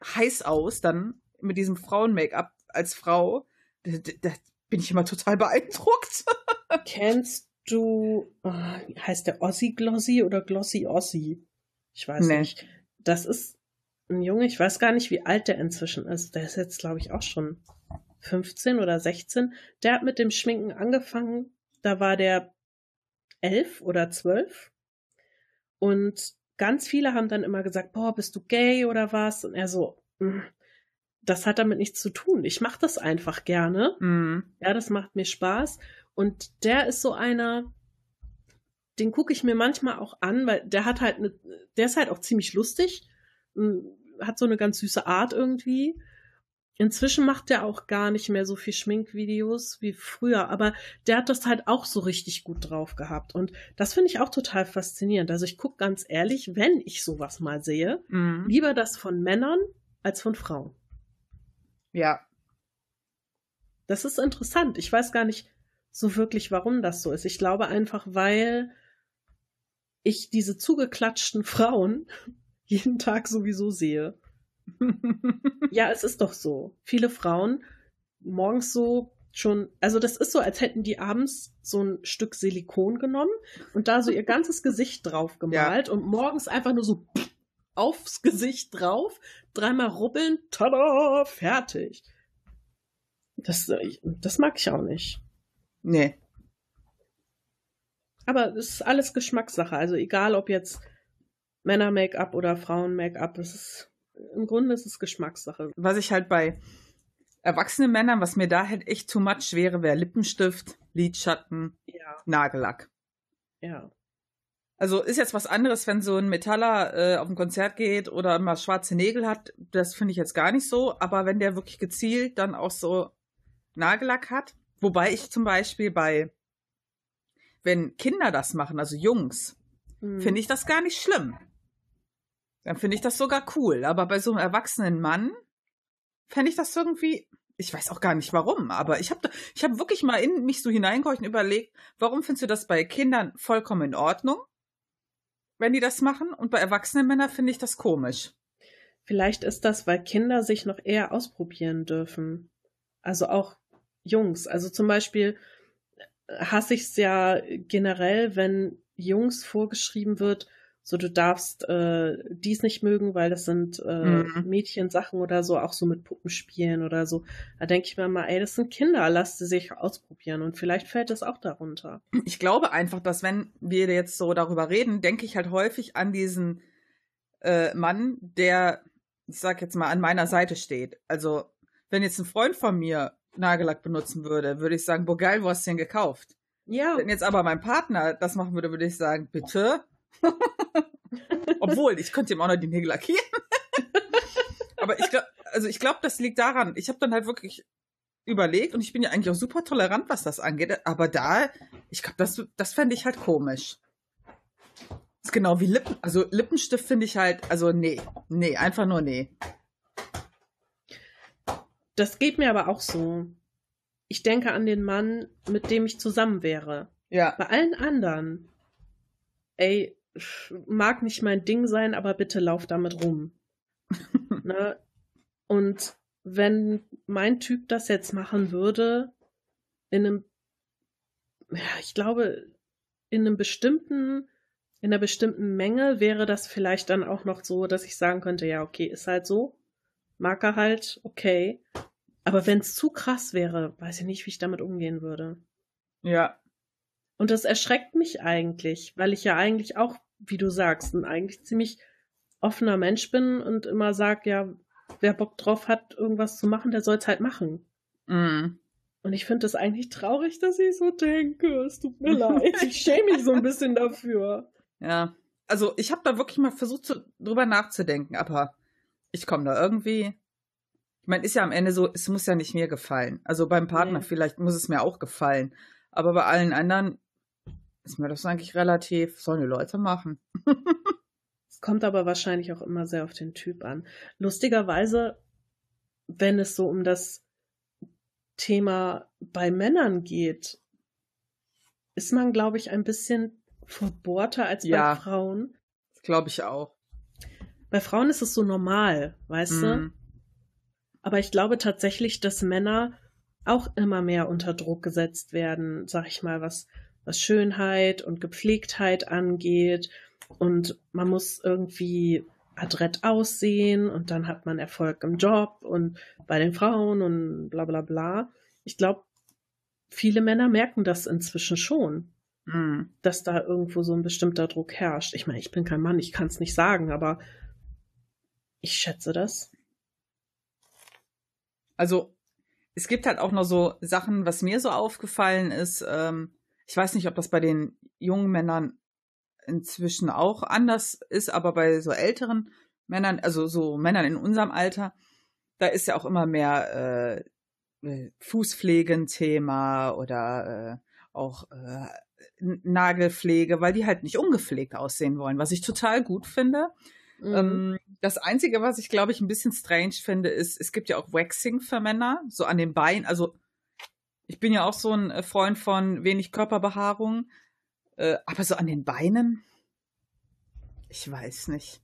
heiß aus, dann mit diesem Frauen-Make-up als Frau. Da, da, bin ich immer total beeindruckt. *laughs* Kennst du, oh, heißt der Ossi Glossy oder Glossy Ossi? Ich weiß Nee. nicht. Das ist ein Junge, ich weiß gar nicht, wie alt der inzwischen ist. Der ist jetzt, glaube ich, auch schon 15 oder 16. Der hat mit dem Schminken angefangen. Da war der elf oder zwölf. Und ganz viele haben dann immer gesagt, boah, bist du gay oder was? Und er so, "Mm, das hat damit nichts zu tun. Ich mache das einfach gerne. Mhm. Ja, das macht mir Spaß. Und der ist so einer, den gucke ich mir manchmal auch an, weil der hat halt, ne, der ist halt auch ziemlich lustig, hat so eine ganz süße Art irgendwie. Inzwischen macht der auch gar nicht mehr so viel Schminkvideos wie früher, aber der hat das halt auch so richtig gut drauf gehabt. Und das finde ich auch total faszinierend. Also ich gucke ganz ehrlich, wenn ich sowas mal sehe, Mhm. lieber das von Männern als von Frauen. Ja. Das ist interessant. Ich weiß gar nicht so wirklich, warum das so ist. Ich glaube einfach, weil ich diese zugeklatschten Frauen *laughs* jeden Tag sowieso sehe. Ja, es ist doch so. Viele Frauen morgens so schon, also das ist so, als hätten die abends so ein Stück Silikon genommen und da so ihr ganzes Gesicht drauf gemalt und morgens einfach nur so aufs Gesicht drauf, dreimal rubbeln, tada, fertig. Das, das mag ich auch nicht. nee. Aber es ist alles Geschmackssache. Also egal, ob jetzt Männer-Make-up oder Frauen-Make-up, es ist, im Grunde ist es Geschmackssache. Was ich halt bei erwachsenen Männern, was mir da halt echt too much wäre, wäre Lippenstift, Lidschatten, Ja, Nagellack. ja. Also ist jetzt was anderes, wenn so ein Metaller äh, auf ein Konzert geht oder mal schwarze Nägel hat. Das finde ich jetzt gar nicht so. Aber wenn der wirklich gezielt dann auch so Nagellack hat, wobei ich zum Beispiel bei, wenn Kinder das machen, also Jungs, Hm. finde ich das gar nicht schlimm. Dann finde ich das sogar cool. Aber bei so einem erwachsenen Mann fände ich das irgendwie, ich weiß auch gar nicht warum, aber ich habe ich hab wirklich mal in mich so hineingehorcht und überlegt, warum findest du das bei Kindern vollkommen in Ordnung, wenn die das machen? Und bei erwachsenen Männern finde ich das komisch. Vielleicht ist das, weil Kinder sich noch eher ausprobieren dürfen. Also auch Jungs. Also zum Beispiel hasse ich es ja generell, wenn Jungs vorgeschrieben wird, so du darfst äh, dies nicht mögen, weil das sind äh, Mhm. Mädchensachen oder so, auch so mit Puppen spielen oder so. Da denke ich mir mal, ey, das sind Kinder, lass sie sich ausprobieren und vielleicht fällt es auch darunter. Ich glaube einfach, dass wenn wir jetzt so darüber reden, denke ich halt häufig an diesen äh, Mann, der, ich sag jetzt mal, an meiner Seite steht. Also, wenn jetzt ein Freund von mir Nagellack benutzen würde, würde ich sagen, boah geil, wo hast du den gekauft? Ja, Wenn jetzt aber mein Partner das machen würde, würde ich sagen, bitte. *laughs* Obwohl, ich könnte ihm auch noch die Nägel lackieren. *laughs* aber ich glaube, also ich glaube, das liegt daran. Ich habe dann halt wirklich überlegt und ich bin ja eigentlich auch super tolerant, was das angeht. Aber da, ich glaube, das, das fände ich halt komisch. ist genau wie Lippen. Also Lippenstift finde ich halt, also nee, nee, einfach nur nee. Das geht mir aber auch so. Ich denke an den Mann, mit dem ich zusammen wäre. Ja. Bei allen anderen, ey, mag nicht mein Ding sein, aber bitte lauf damit rum. *laughs* ne? Und wenn mein Typ das jetzt machen würde, in einem, ja, ich glaube, in einem bestimmten, in einer bestimmten Menge wäre das vielleicht dann auch noch so, dass ich sagen könnte, ja, okay, ist halt so. Mag er halt, okay. Aber wenn es zu krass wäre, weiß ich nicht, wie ich damit umgehen würde. Ja. Und das erschreckt mich eigentlich, weil ich ja eigentlich auch, wie du sagst, ein eigentlich ziemlich offener Mensch bin und immer sag, ja, wer Bock drauf hat, irgendwas zu machen, der soll es halt machen. Mm. Und ich finde es eigentlich traurig, dass ich so denke. Es tut mir *laughs* leid. Ich schäme mich so ein bisschen dafür. Ja. Also ich habe da wirklich mal versucht, zu, drüber nachzudenken, aber ich komme da irgendwie. Ich meine, ist ja am Ende so, es muss ja nicht mir gefallen. Also beim Partner nee. vielleicht muss es mir auch gefallen. Aber bei allen anderen ist mir das eigentlich relativ, sollen die Leute machen. *laughs* Es kommt aber wahrscheinlich auch immer sehr auf den Typ an. Lustigerweise, wenn es so um das Thema bei Männern geht, ist man, glaube ich, ein bisschen verbohrter als ja, bei Frauen. Glaube ich auch. Bei Frauen ist es so normal, weißt mhm. du? Aber ich glaube tatsächlich, dass Männer auch immer mehr unter Druck gesetzt werden, sag ich mal, was, was Schönheit und Gepflegtheit angeht und man muss irgendwie adrett aussehen und dann hat man Erfolg im Job und bei den Frauen und bla bla bla. Ich glaube, viele Männer merken das inzwischen schon, mhm. dass da irgendwo so ein bestimmter Druck herrscht. Ich meine, ich bin kein Mann, ich kann es nicht sagen, aber ich schätze das. Also, es gibt halt auch noch so Sachen, was mir so aufgefallen ist. Ähm, ich weiß nicht, ob das bei den jungen Männern inzwischen auch anders ist, aber bei so älteren Männern, also so Männern in unserem Alter, da ist ja auch immer mehr äh, äh Fußpflegenthema oder äh, auch äh, Nagelpflege, weil die halt nicht ungepflegt aussehen wollen, was ich total gut finde. Mhm. Ähm, das Einzige, was ich glaube ich ein bisschen strange finde, ist, es gibt ja auch Waxing für Männer, so an den Beinen. Also ich bin ja auch so ein Freund von wenig Körperbehaarung, äh, aber so an den Beinen? Ich weiß nicht.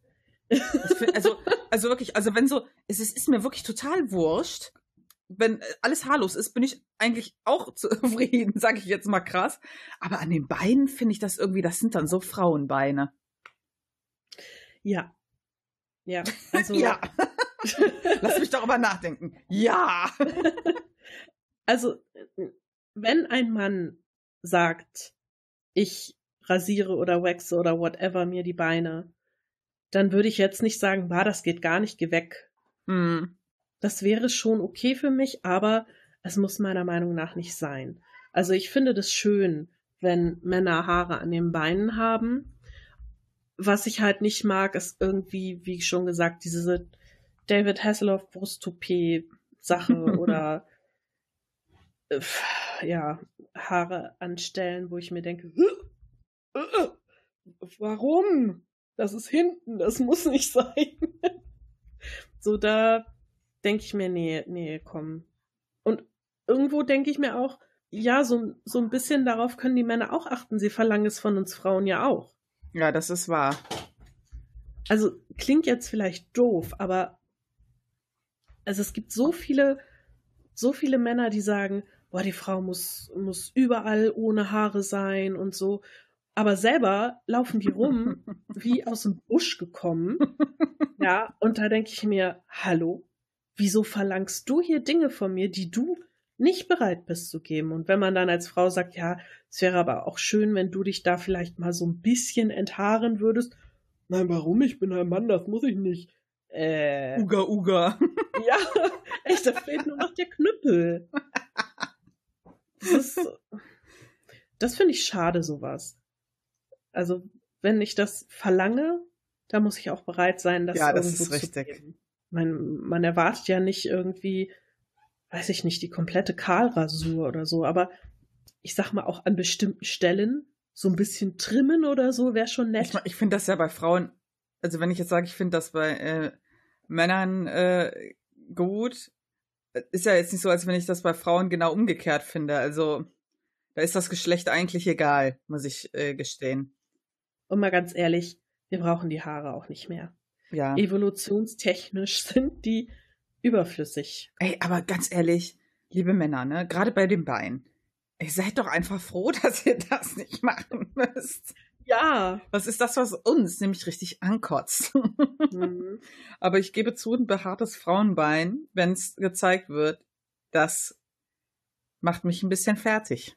Ich find, also, also wirklich, also wenn so, es ist, ist mir wirklich total wurscht. Wenn äh, alles haarlos ist, bin ich eigentlich auch *laughs* zufrieden, sage ich jetzt mal krass. Aber an den Beinen finde ich das irgendwie, das sind dann so Frauenbeine. Ja. Ja. *laughs* Also, ja. *laughs* Lass mich darüber nachdenken. Ja. Also, wenn ein Mann sagt, ich rasiere oder waxe oder whatever mir die Beine, dann würde ich jetzt nicht sagen, bah, das geht gar nicht, geh weg. Mhm. Das wäre schon okay für mich, aber es muss meiner Meinung nach nicht sein. Also ich finde das schön, wenn Männer Haare an den Beinen haben. Was ich halt nicht mag, ist irgendwie, wie schon gesagt, diese David Hasselhoff Brusttoupet Sache *laughs* oder äh, ja, Haare anstellen, wo ich mir denke, äh, äh, warum? Das ist hinten, das muss nicht *laughs* sein. so, da denke ich mir, nee, nee, komm. Und irgendwo denke ich mir auch, ja, so, so ein bisschen darauf können die Männer auch achten. Sie verlangen es von uns Frauen ja auch. Ja, das ist wahr. Also klingt jetzt vielleicht doof, aber also es gibt so viele, so viele Männer, die sagen, boah, die Frau muss, muss überall ohne Haare sein und so. Aber selber laufen die rum *laughs* wie aus dem Busch gekommen. Ja, und da denke ich mir, hallo, wieso verlangst du hier Dinge von mir, die du nicht bereit bist zu geben? Und wenn man dann als Frau sagt, ja, es wäre aber auch schön, wenn du dich da vielleicht mal so ein bisschen enthaaren würdest. Nein, warum? Ich bin ein Mann, das muss ich nicht. Äh. Uga, Uga. Ja, *laughs* echt, da fehlt nur noch der Knüppel. *laughs* Das, das finde ich schade, sowas. Also, wenn ich das verlange, dann muss ich auch bereit sein, das ja, das ist richtig. Man, man erwartet ja nicht irgendwie, weiß ich nicht, die komplette Kahlrasur oder so, aber ich sag mal auch an bestimmten Stellen so ein bisschen trimmen oder so wäre schon nett. Ich, ich finde das ja bei Frauen, also wenn ich jetzt sage, ich finde das bei äh, Männern äh, gut, ist ja jetzt nicht so, als wenn ich das bei Frauen genau umgekehrt finde. Also da ist das Geschlecht eigentlich egal, muss ich äh, gestehen. Und mal ganz ehrlich, wir brauchen die Haare auch nicht mehr. Ja. Evolutionstechnisch *laughs* sind die überflüssig. Ey, aber ganz ehrlich, liebe Männer, ne, gerade bei den Beinen, ihr seid doch einfach froh, *laughs* dass ihr das nicht machen müsst. Ja. Was ist das, was uns nämlich richtig ankotzt? *laughs* Mhm. Aber ich gebe zu, ein behaartes Frauenbein, wenn es gezeigt wird, das macht mich ein bisschen fertig.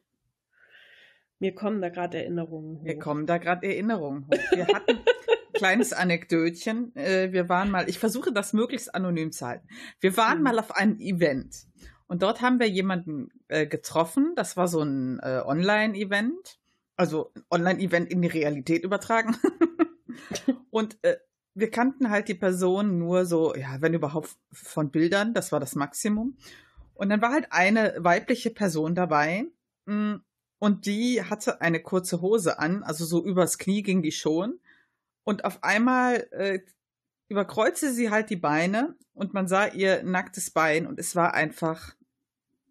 Mir kommen da gerade Erinnerungen hoch. Mir kommen da gerade Erinnerungen hoch. Wir hatten ein *laughs* kleines Anekdötchen. Äh, wir waren mal, ich versuche das möglichst anonym zu halten. Wir waren mhm. mal auf einem Event und dort haben wir jemanden äh, getroffen. Das war so ein äh, Online-Event. Also ein Online-Event in die Realität übertragen. *laughs* und äh, wir kannten halt die Person nur so, ja, wenn überhaupt von Bildern. Das war das Maximum. Und dann war halt eine weibliche Person dabei. Mm, und die hatte eine kurze Hose an, also so übers Knie ging die schon. Und auf einmal äh, überkreuzte sie halt die Beine und man sah ihr nacktes Bein und es war einfach,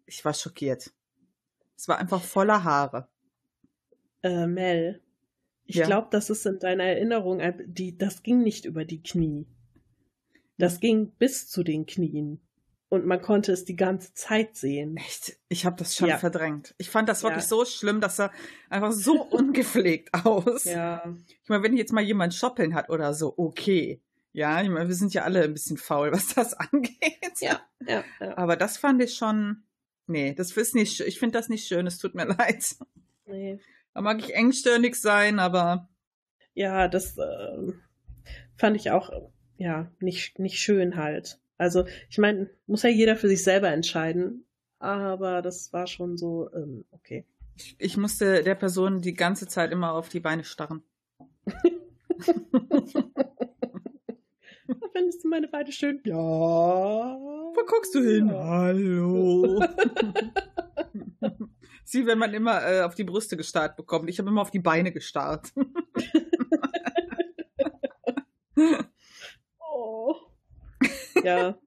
ich war schockiert. Es war einfach voller Haare. Äh, Mel, ich ja. glaube, das ist in deiner Erinnerung, die, das ging nicht über die Knie. Das ging bis zu den Knien. Und man konnte es die ganze Zeit sehen. Echt? Ich habe das schon ja. verdrängt. Ich fand das wirklich ja. so schlimm, dass er einfach so ungepflegt *laughs* aus. Ja. Ich meine, wenn jetzt mal jemand Shoppeln hat oder so, okay. Ja, ich meine, wir sind ja alle ein bisschen faul, *laughs* was das angeht. Ja, ja, ja. Aber das fand ich schon. Nee, das ist nicht. Ich finde das nicht schön. Es tut mir *laughs* leid. Nee. Da mag ich engstirnig sein, aber. Ja, das äh, fand ich auch ja nicht nicht schön halt. Also ich meine, muss ja jeder für sich selber entscheiden, aber das war schon so ähm, okay. Ich, ich musste der Person die ganze Zeit immer auf die Beine starren. *laughs* *laughs* Findest du meine Beine schön? Ja. Wo guckst du hin? Ja. Hallo. *laughs* Sie, wenn man immer äh, auf die Brüste gestarrt bekommt. Ich habe immer auf die Beine gestarrt. *laughs* oh. Ja,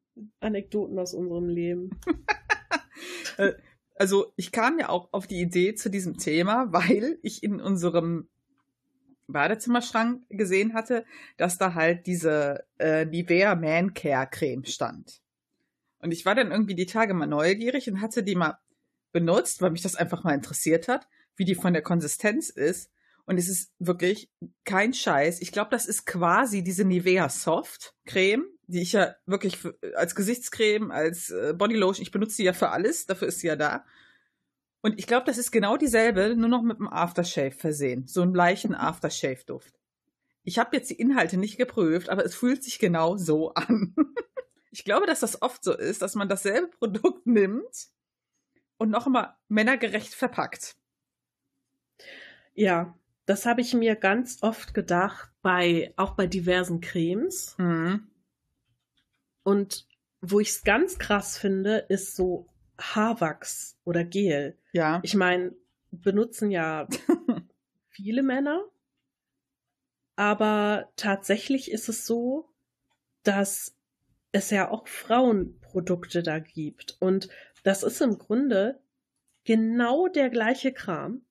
Anekdoten aus unserem Leben. *laughs* Äh, also ich kam ja auch auf die Idee zu diesem Thema, weil ich in unserem Badezimmerschrank gesehen hatte, dass da halt diese äh, Nivea Man Care Creme stand. Und ich war dann irgendwie die Tage mal neugierig und hatte die mal benutzt, weil mich das einfach mal interessiert hat, wie die von der Konsistenz ist. Und es ist wirklich kein Scheiß. Ich glaube, das ist quasi diese Nivea Soft Creme, die ich ja wirklich für, als Gesichtscreme, als äh, Bodylotion, ich benutze sie ja für alles, dafür ist sie ja da. Und ich glaube, das ist genau dieselbe, nur noch mit einem Aftershave versehen. So einen leichten Aftershave-Duft. Ich habe jetzt die Inhalte nicht geprüft, aber es fühlt sich genau so an. *laughs* ich glaube, dass das oft so ist, dass man dasselbe Produkt *laughs* nimmt und noch einmal männergerecht verpackt. Ja, das habe ich mir ganz oft gedacht, bei, auch bei diversen Cremes. Mhm. Und wo ich es ganz krass finde, ist so Haarwachs oder Gel. Ja. Ich meine, benutzen ja *laughs* viele Männer, aber tatsächlich ist es so, dass es ja auch Frauenprodukte da gibt. Und das ist im Grunde genau der gleiche Kram,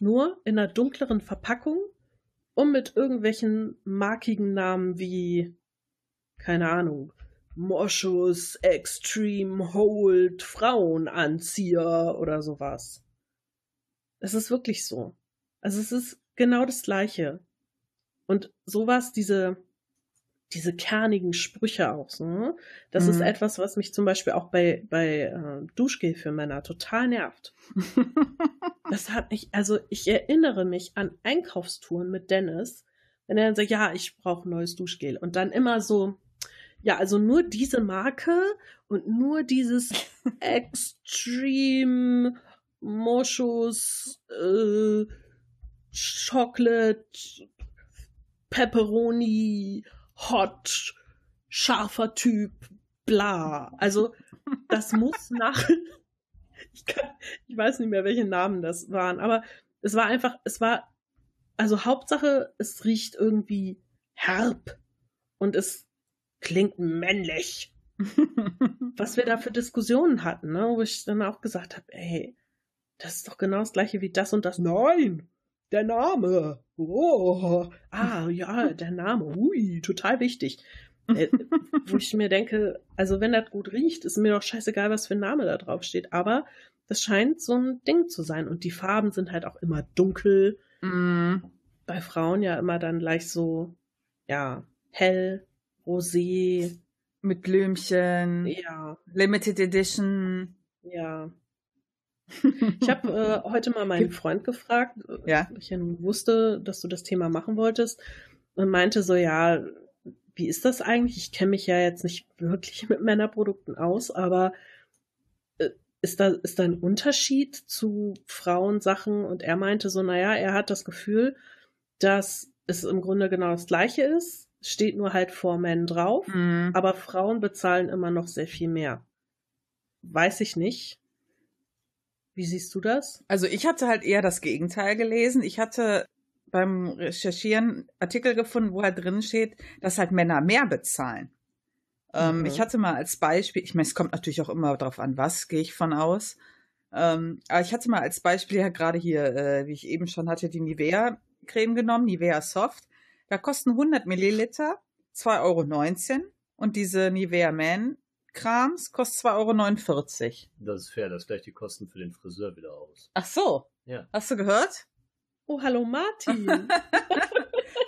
nur in einer dunkleren Verpackung und mit irgendwelchen markigen Namen wie, keine Ahnung, Moschus, Extreme Hold, Frauenanzieher oder sowas. Es ist wirklich so. Also es ist genau das Gleiche. Und sowas, diese, diese kernigen Sprüche auch so. Ne? Das mhm. ist etwas, was mich zum Beispiel auch bei, bei äh, Duschgel für Männer total nervt. *laughs* das hat mich, also ich erinnere mich an Einkaufstouren mit Dennis, wenn er dann sagt, ja, ich brauche neues Duschgel. Und dann immer so, ja, also nur diese Marke und nur dieses *laughs* Extreme Moschus äh, Chocolate Pepperoni Hot scharfer Typ bla. Also das muss *laughs* nach ich, kann, ich weiß nicht mehr, welche Namen das waren, aber Es war einfach, es war, also Hauptsache, es riecht irgendwie herb und es klingt männlich. *laughs* Was wir da für Diskussionen hatten, ne? wo ich dann auch gesagt habe, ey, das ist doch genau das gleiche wie das und das. Nein, der Name. Oh, ah, ja, der Name. Ui, total wichtig. Äh, *laughs* wo ich mir denke, also wenn das gut riecht, ist mir doch scheißegal, was für ein Name da drauf steht. Aber das scheint so ein Ding zu sein. Und die Farben sind halt auch immer dunkel. Mm. Bei Frauen ja immer dann gleich so, ja, hell, rosé. Mit Blümchen. Ja. Limited Edition. Ja. Ich habe äh, *laughs* heute mal meinen Freund gefragt, äh, ja. ich wusste, dass du das Thema machen wolltest, und meinte so, ja, wie ist das eigentlich? Ich kenne mich ja jetzt nicht wirklich mit Männerprodukten aus, aber äh, ist da, ist da ein Unterschied zu Frauensachen? Und er meinte so, naja, er hat das Gefühl, dass es im Grunde genau das Gleiche ist, steht nur halt vor Männern drauf, mhm. aber Frauen bezahlen immer noch sehr viel mehr. Weiß ich nicht. Wie siehst du das? Also ich hatte halt eher das Gegenteil gelesen. Ich hatte beim Recherchieren Artikel gefunden, wo halt drin steht, dass halt Männer mehr bezahlen. Ähm, mhm. Ich hatte mal als Beispiel, ich meine, es kommt natürlich auch immer darauf an, was gehe ich von aus. Ähm, aber ich hatte mal als Beispiel ja gerade hier, äh, wie ich eben schon hatte, die Nivea-Creme genommen, Nivea Soft. Da kosten 100 Milliliter 2,19 Euro und diese Nivea Man Krams kostet 2,49 Euro. Das ist fair, das gleicht die Kosten für den Friseur wieder aus. Ach so. Ja. Hast du gehört? Oh, hallo Martin. *laughs*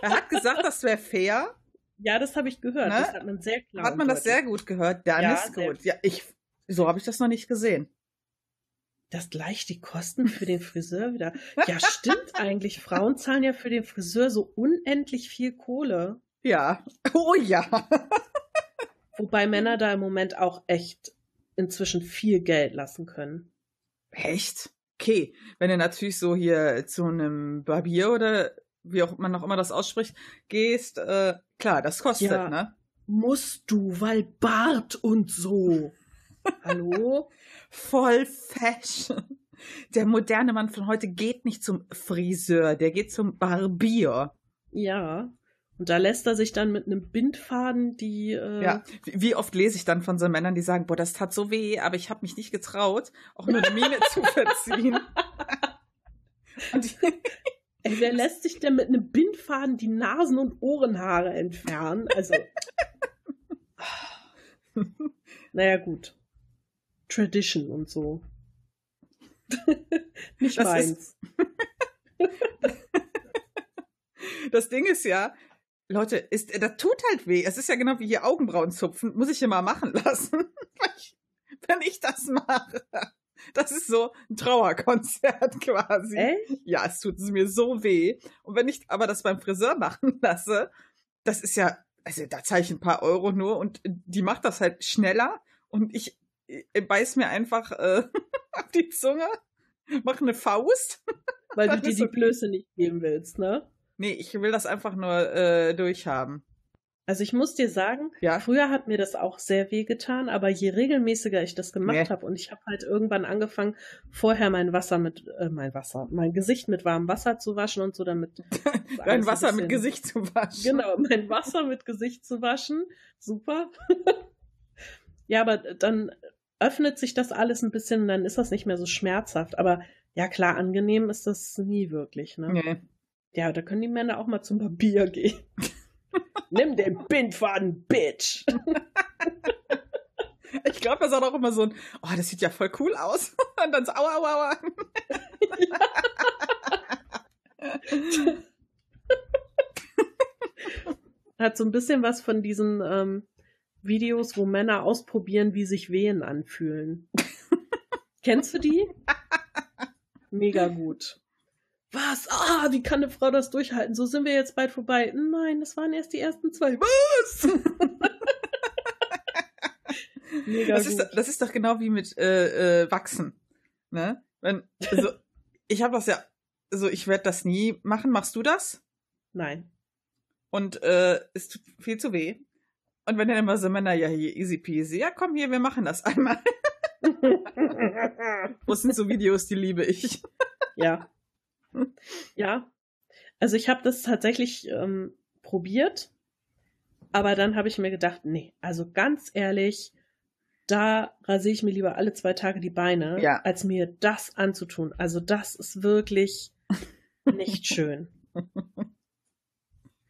er hat gesagt, das wäre fair. Ja, das habe ich gehört. Ne? Das hat man sehr klar. Hat man das sehr gut gehört? Dann ja, ist gut. Ja, ich, so habe ich das noch nicht gesehen. Das gleicht die Kosten für den Friseur wieder. Ja, stimmt eigentlich. Frauen zahlen ja für den Friseur so unendlich viel Kohle. Ja. Oh ja. Wobei Männer da im Moment auch echt inzwischen viel Geld lassen können. Echt? Okay, wenn du natürlich so hier zu einem Barbier oder wie auch man noch immer das ausspricht, gehst, äh, klar, das kostet, ja, ne? Musst du, weil Bart und so. *laughs* Hallo? Voll fashion. Der moderne Mann von heute geht nicht zum Friseur, der geht zum Barbier. Ja. Und da lässt er sich dann mit einem Bindfaden die. Äh ja, wie oft lese ich dann von so Männern, die sagen, boah, das tat so weh, aber ich habe mich nicht getraut, auch nur eine Miene zu *laughs* verziehen. Ey, wer lässt sich denn mit einem Bindfaden die Nasen- und Ohrenhaare entfernen? Also. *laughs* naja, gut. Tradition und so. nicht das meins. *laughs* das Ding ist ja, Leute, ist, das tut halt weh. Es ist ja genau wie hier Augenbrauen zupfen. Muss ich hier mal machen *laughs* lassen. Wenn ich das mache. Das ist so ein Trauerkonzert *laughs* quasi. Echt? Ja, es tut mir so weh. Und wenn ich aber das beim Friseur *laughs* machen lasse, das ist ja, also da zahle ich ein paar Euro nur und die macht das halt schneller und ich, ich beiß mir einfach äh, auf die Zunge, mach eine Faust. Weil du dir die Blöße nicht geben willst, ne? Nee, ich will das einfach nur äh, durchhaben. Also ich muss dir sagen, ja? früher hat mir das auch sehr weh getan, aber je regelmäßiger ich das gemacht nee. habe und ich habe halt irgendwann angefangen, vorher mein Wasser mit, äh, mein Wasser, mein Gesicht mit warmem Wasser zu waschen und so damit. *laughs* Dein Wasser bisschen, mit Gesicht zu waschen. Genau, mein Wasser mit Gesicht zu waschen. Super. *laughs* ja, aber dann öffnet sich das alles ein bisschen, dann ist das nicht mehr so schmerzhaft. Aber ja, klar, angenehm ist das nie wirklich, ne? Nee. Ja, da können die Männer auch mal zum Barbier gehen. *laughs* Nimm den Bindfaden, Bitch. Ich glaube, er sagt auch immer so ein, oh, das sieht ja voll cool aus. *laughs* Und dann so, aua, aua, aua. *laughs* Hat so ein bisschen was von diesen ähm, Videos, wo Männer ausprobieren, wie sich Wehen anfühlen. Kennst du die? Mega gut. Was? Ah, wie kann eine Frau das durchhalten? So sind wir jetzt bald vorbei. Nein, das waren erst die ersten zwei. Was? *laughs* Mega das, gut. Ist, das ist doch genau wie mit äh, äh, Wachsen. Ne? Wenn, also, *laughs* ich habe das ja, also ich werde das nie machen. Machst du das? Nein. Und äh, es tut viel zu weh. Und wenn dann immer so Männer, ja, hier, easy peasy, ja, komm hier, wir machen das einmal. *laughs* das sind so Videos, die liebe ich. Ja. *laughs* ja. Also ich habe das tatsächlich ähm, probiert, aber dann habe ich mir gedacht, nee, also ganz ehrlich, da rasiere ich mir lieber alle zwei Tage die Beine, Ja. als mir das anzutun. Also das ist wirklich nicht *laughs* schön.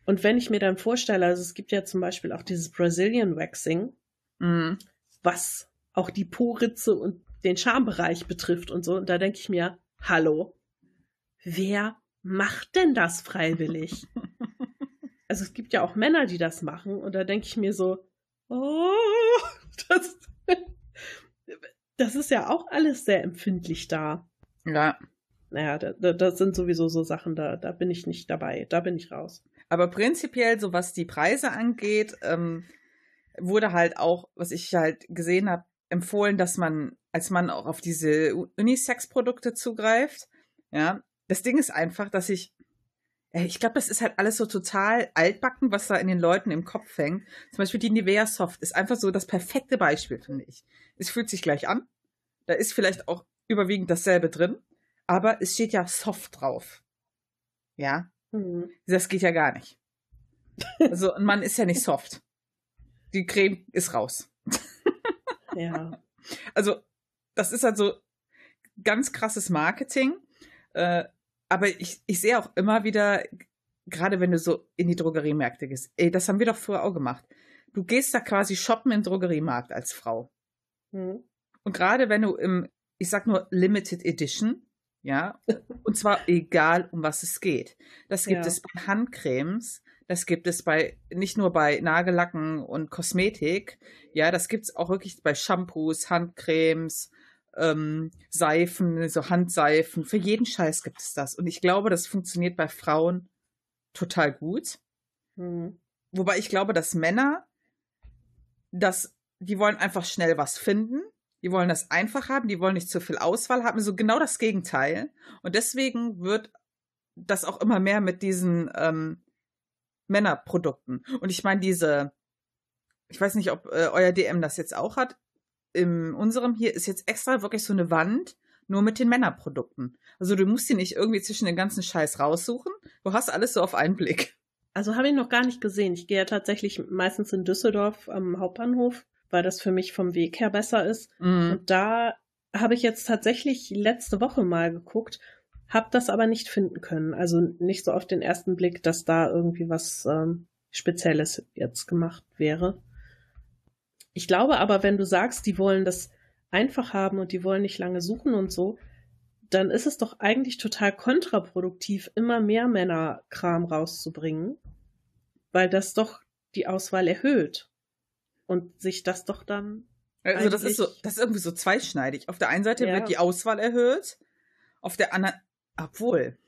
Und wenn ich mir dann vorstelle, also es gibt ja zum Beispiel auch dieses Brazilian Waxing, Mhm. was auch die Po-Ritze und den Schambereich betrifft und so. Und da denke ich mir, hallo, wer macht denn das freiwillig? *laughs* also es gibt ja auch Männer, die das machen. Und da denke ich mir so, oh, *laughs* das, das ist ja auch alles sehr empfindlich da. Ja. Naja, da, da, das sind sowieso so Sachen, da, da bin ich nicht dabei. Da bin ich raus. Aber prinzipiell, so was die Preise angeht, ähm, wurde halt auch, was ich halt gesehen habe, empfohlen, dass man als Mann auch auf diese Unisex-Produkte zugreift. Ja, das Ding ist einfach, dass ich, äh, ich glaube, das ist halt alles so total altbacken, was da in den Leuten im Kopf hängt. Zum Beispiel die Nivea Soft ist einfach so das perfekte Beispiel, finde ich. Es fühlt sich gleich an. Da ist vielleicht auch überwiegend dasselbe drin, aber es steht ja Soft drauf. Ja, Hm. das geht ja gar nicht. Also ein Mann ist ja nicht soft. Die Creme ist raus. *laughs* Ja. Also das ist halt so ganz krasses Marketing. Äh, aber ich, ich sehe auch immer wieder, gerade wenn du so in die Drogeriemärkte gehst, ey, das haben wir doch früher auch gemacht. Du gehst da quasi shoppen im Drogeriemarkt als Frau. Hm. Und gerade wenn du im, ich sag nur Limited Edition, ja, und zwar egal, um was es geht. Das gibt Ja. es bei Handcremes, das gibt es bei, nicht nur bei Nagellacken und Kosmetik, ja, das gibt es auch wirklich bei Shampoos, Handcremes, ähm, Seifen, so Handseifen. Für jeden Scheiß gibt es das. Und ich glaube, das funktioniert bei Frauen total gut. Hm. Wobei ich glaube, dass Männer, das, die wollen einfach schnell was finden. Die wollen das einfach haben, die wollen nicht zu viel Auswahl haben, so genau das Gegenteil. Und deswegen wird das auch immer mehr mit diesen ähm, Männerprodukten. Und ich meine, diese, ich weiß nicht, ob äh, euer DM das jetzt auch hat. In unserem hier ist jetzt extra wirklich so eine Wand, nur mit den Männerprodukten. Also du musst die nicht irgendwie zwischen den ganzen Scheiß raussuchen. Du hast alles so auf einen Blick. Also habe ich noch gar nicht gesehen. Ich gehe ja tatsächlich meistens in Düsseldorf am Hauptbahnhof, weil das für mich vom Weg her besser ist. Mhm. Und da habe ich jetzt tatsächlich letzte Woche mal geguckt, habe das aber nicht finden können. Also nicht so auf den ersten Blick, dass da irgendwie was ähm, Spezielles jetzt gemacht wäre. Ich glaube aber, wenn du sagst, die wollen das einfach haben und die wollen nicht lange suchen und so, dann ist es doch eigentlich total kontraproduktiv, immer mehr Männerkram rauszubringen, weil das doch die Auswahl erhöht und sich das doch dann Also das ist so, das ist irgendwie so zweischneidig. Auf der einen Seite Ja. wird die Auswahl erhöht, auf der anderen, obwohl.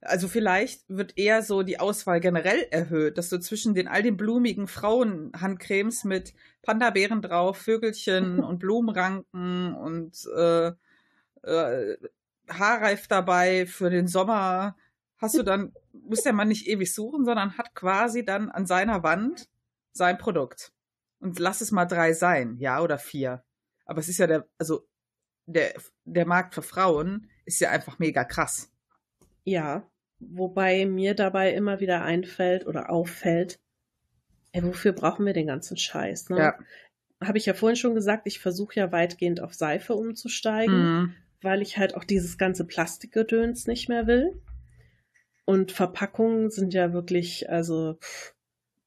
Also vielleicht wird eher so die Auswahl generell erhöht, dass du zwischen den all den blumigen Frauenhandcremes mit Panda-Bären drauf, Vögelchen *laughs* und Blumenranken und äh, äh, Haarreif dabei für den Sommer hast du dann, muss der Mann nicht ewig suchen, sondern hat quasi dann an seiner Wand sein Produkt. Und lass es mal drei sein, ja, oder vier. Aber es ist ja der, also der, der Markt für Frauen ist ja einfach mega krass. Ja, wobei mir dabei immer wieder einfällt oder auffällt, ey, wofür brauchen wir den ganzen Scheiß? Ne? Ja. Habe ich ja vorhin schon gesagt, ich versuche ja weitgehend auf Seife umzusteigen, Mhm. weil ich halt auch dieses ganze Plastikgedöns nicht mehr will. Und Verpackungen sind ja wirklich, also, pff,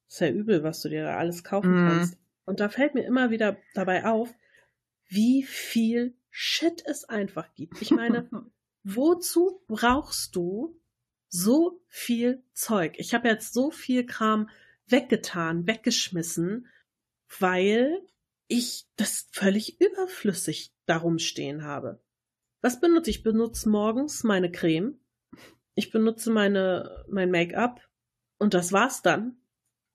ist ja übel, was du dir da alles kaufen Mhm. kannst. Und da fällt mir immer wieder dabei auf, wie viel Shit es einfach gibt. Ich meine, *laughs* wozu brauchst du so viel Zeug? Ich habe jetzt so viel Kram weggetan, weggeschmissen, weil ich das völlig überflüssig darum stehen habe. Was benutze ich? Ich benutze morgens meine Creme. Ich benutze meine, mein Make-up. Und das war's dann.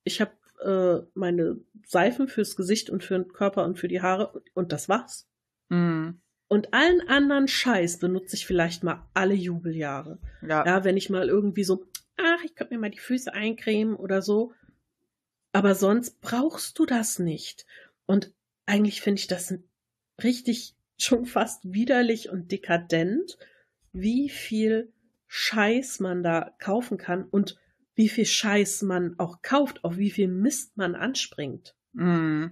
Ich habe äh, meine Seifen fürs Gesicht und für den Körper und für die Haare. Und das war's. Mhm. Und allen anderen Scheiß benutze ich vielleicht mal alle Jubeljahre. Ja. Ja, wenn ich mal irgendwie so, ach, ich könnte mir mal die Füße eincremen oder so. Aber sonst brauchst du das nicht. Und eigentlich finde ich das richtig schon fast widerlich und dekadent, wie viel Scheiß man da kaufen kann und wie viel Scheiß man auch kauft, auf wie viel Mist man anspringt. Mm.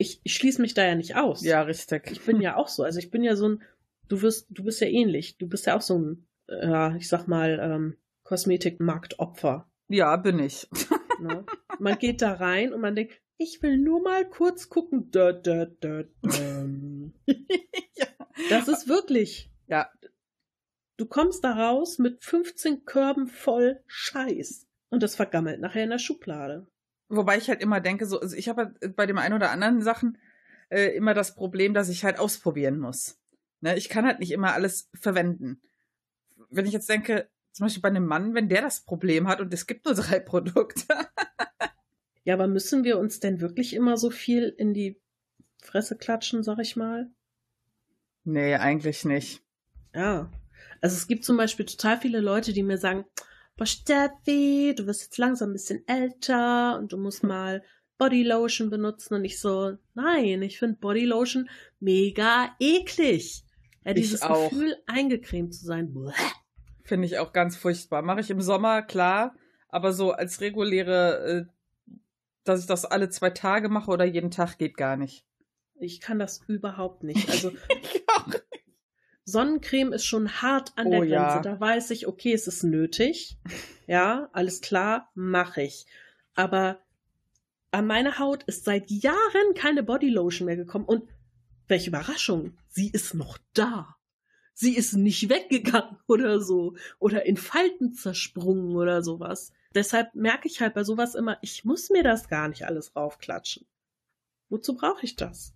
Ich, ich schließe mich da ja nicht aus. Ja, richtig. Ich bin ja auch so. Also ich bin ja so ein, du wirst, du bist ja ähnlich. Du bist ja auch so ein, ja, ich sag mal, ähm, Kosmetikmarktopfer. Ja, bin ich. Ne? Man geht da rein und man denkt, ich will nur mal kurz gucken. Da, da, da, ja. Das ist wirklich. Ja. Du kommst da raus mit 15 Körben voll Scheiß. Und das vergammelt nachher in der Schublade. Wobei ich halt immer denke, so, also ich habe halt bei dem einen oder anderen Sachen äh, immer das Problem, dass ich halt ausprobieren muss. Ne? Ich kann halt nicht immer alles verwenden. Wenn ich jetzt denke, zum Beispiel bei einem Mann, wenn der das Problem hat und es gibt nur *laughs* drei Produkte. ja, aber müssen wir uns denn wirklich immer so viel in die Fresse klatschen, sag ich mal? Nee, eigentlich nicht. Ja. Also es gibt zum Beispiel total viele Leute, die mir sagen, boah, Steffi, du wirst jetzt langsam ein bisschen älter und du musst mal Bodylotion benutzen und ich so, nein, ich finde Bodylotion mega eklig. Ja, dieses Gefühl, eingecremt zu sein. Finde ich auch ganz furchtbar. Mache ich im Sommer, klar, aber so als reguläre, äh, dass ich das alle zwei Tage mache oder jeden Tag geht gar nicht. Ich kann das überhaupt nicht. *laughs* Also Sonnencreme ist schon hart an oh, der Grenze. Ja. Da weiß ich, okay, es ist nötig. *laughs* Ja, alles klar, mache ich. Aber an meine Haut ist seit Jahren keine Bodylotion mehr gekommen und welche Überraschung, sie ist noch da. Sie ist nicht weggegangen *laughs* oder so oder in Falten zersprungen oder sowas. Deshalb merke ich halt bei sowas immer, ich muss mir das gar nicht alles raufklatschen. Wozu brauche ich das?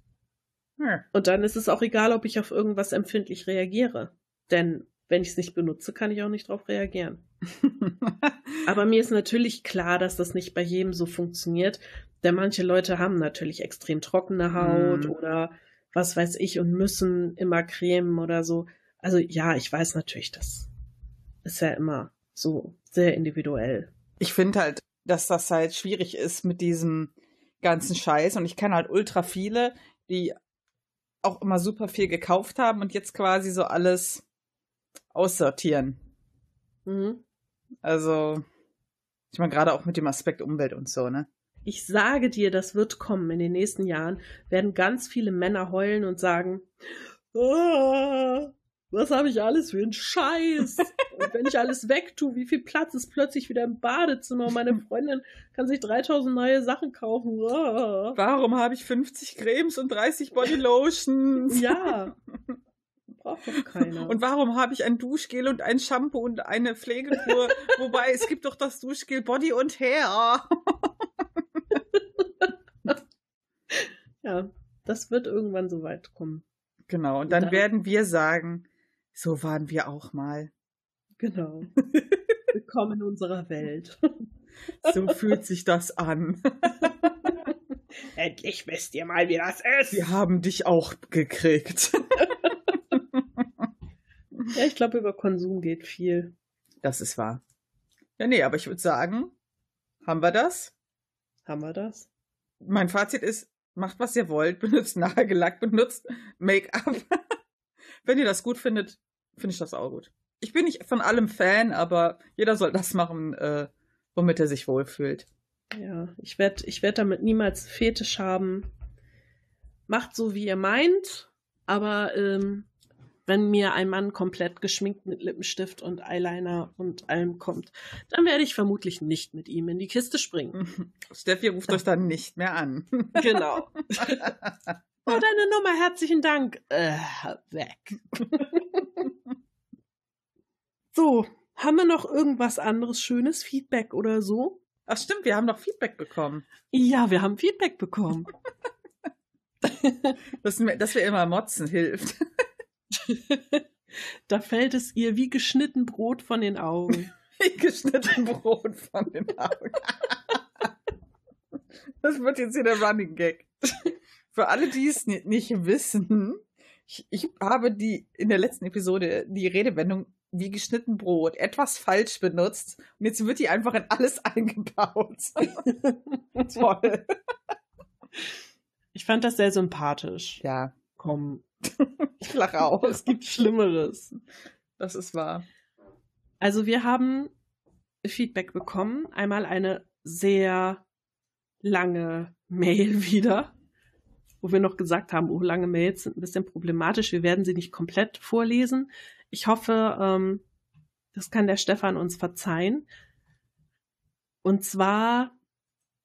Hm. Und dann ist es auch egal, ob ich auf irgendwas empfindlich reagiere. Denn wenn ich es nicht benutze, kann ich auch nicht darauf reagieren. *laughs* Aber mir ist natürlich klar, dass das nicht bei jedem so funktioniert. Denn manche Leute haben natürlich extrem trockene Haut hm. oder was weiß ich und müssen immer cremen oder so. Also ja, ich weiß natürlich, das ist ja immer so sehr individuell. Ich finde halt, dass das halt schwierig ist mit diesem ganzen Scheiß und ich kenne halt ultra viele, die auch immer super viel gekauft haben und jetzt quasi so alles aussortieren. Mhm. Also, ich meine, gerade auch mit dem Aspekt Umwelt und so, ne? Ich sage dir, das wird kommen. In den nächsten Jahren werden ganz viele Männer heulen und sagen, ah, was habe ich alles für einen Scheiß? Und wenn ich alles wegtue, wie viel Platz ist plötzlich wieder im Badezimmer? Und meine Freundin kann sich 3000 neue Sachen kaufen. Warum habe ich 50 Cremes und 30 Bodylotions? Ja. Braucht doch keiner. Und warum habe ich ein Duschgel und ein Shampoo und eine Pflegekur? *laughs* Wobei es gibt doch das Duschgel Body und Hair. ja, das wird irgendwann so weit kommen. Genau, und dann, und dann werden wir sagen, so waren wir auch mal. Genau. *laughs* Willkommen in unserer Welt. So fühlt sich das an. *laughs* Endlich wisst ihr mal, wie das ist. Wir haben dich auch gekriegt. *laughs* ja, ich glaube, über Konsum geht viel. Das ist wahr. Ja, nee, aber ich würde sagen, haben wir das? Haben wir das? Mein Fazit ist, macht was ihr wollt, benutzt Nagellack, benutzt Make-up. Wenn ihr das gut findet, finde ich das auch gut. Ich bin nicht von allem Fan, aber jeder soll das machen, äh, womit er sich wohlfühlt. Ja, ich werde ich werd damit niemals Fetisch haben. Macht so, wie ihr meint, aber ähm, wenn mir ein Mann komplett geschminkt mit Lippenstift und Eyeliner und allem kommt, dann werde ich vermutlich nicht mit ihm in die Kiste springen. *laughs* Steffi ruft euch dann nicht mehr an. *laughs* Genau. *laughs* Oh, deine Nummer, herzlichen Dank. Äh, weg. So, haben wir noch irgendwas anderes Schönes? Feedback oder so? Ach stimmt, wir haben noch Feedback bekommen. Ja, wir haben Feedback bekommen. *laughs* dass, dass wir immer motzen hilft. *laughs* da fällt es ihr wie geschnitten Brot von den Augen. *laughs* Wie geschnitten Brot von den Augen. das wird jetzt hier der Running Gag. Für alle, die es nicht wissen, ich, ich habe die in der letzten Episode die Redewendung wie geschnitten Brot etwas falsch benutzt und jetzt wird die einfach in alles *laughs* eingebaut. *laughs* Toll. Ich fand das sehr sympathisch. Ja. Komm. *laughs* Ich lache auch. Es gibt Schlimmeres. Das ist wahr. Also wir haben Feedback bekommen. Einmal eine sehr lange Mail wieder, wo wir noch gesagt haben, oh, lange Mails sind ein bisschen problematisch. Wir werden sie nicht komplett vorlesen. Ich hoffe, ähm, das kann der Stefan uns verzeihen. Und zwar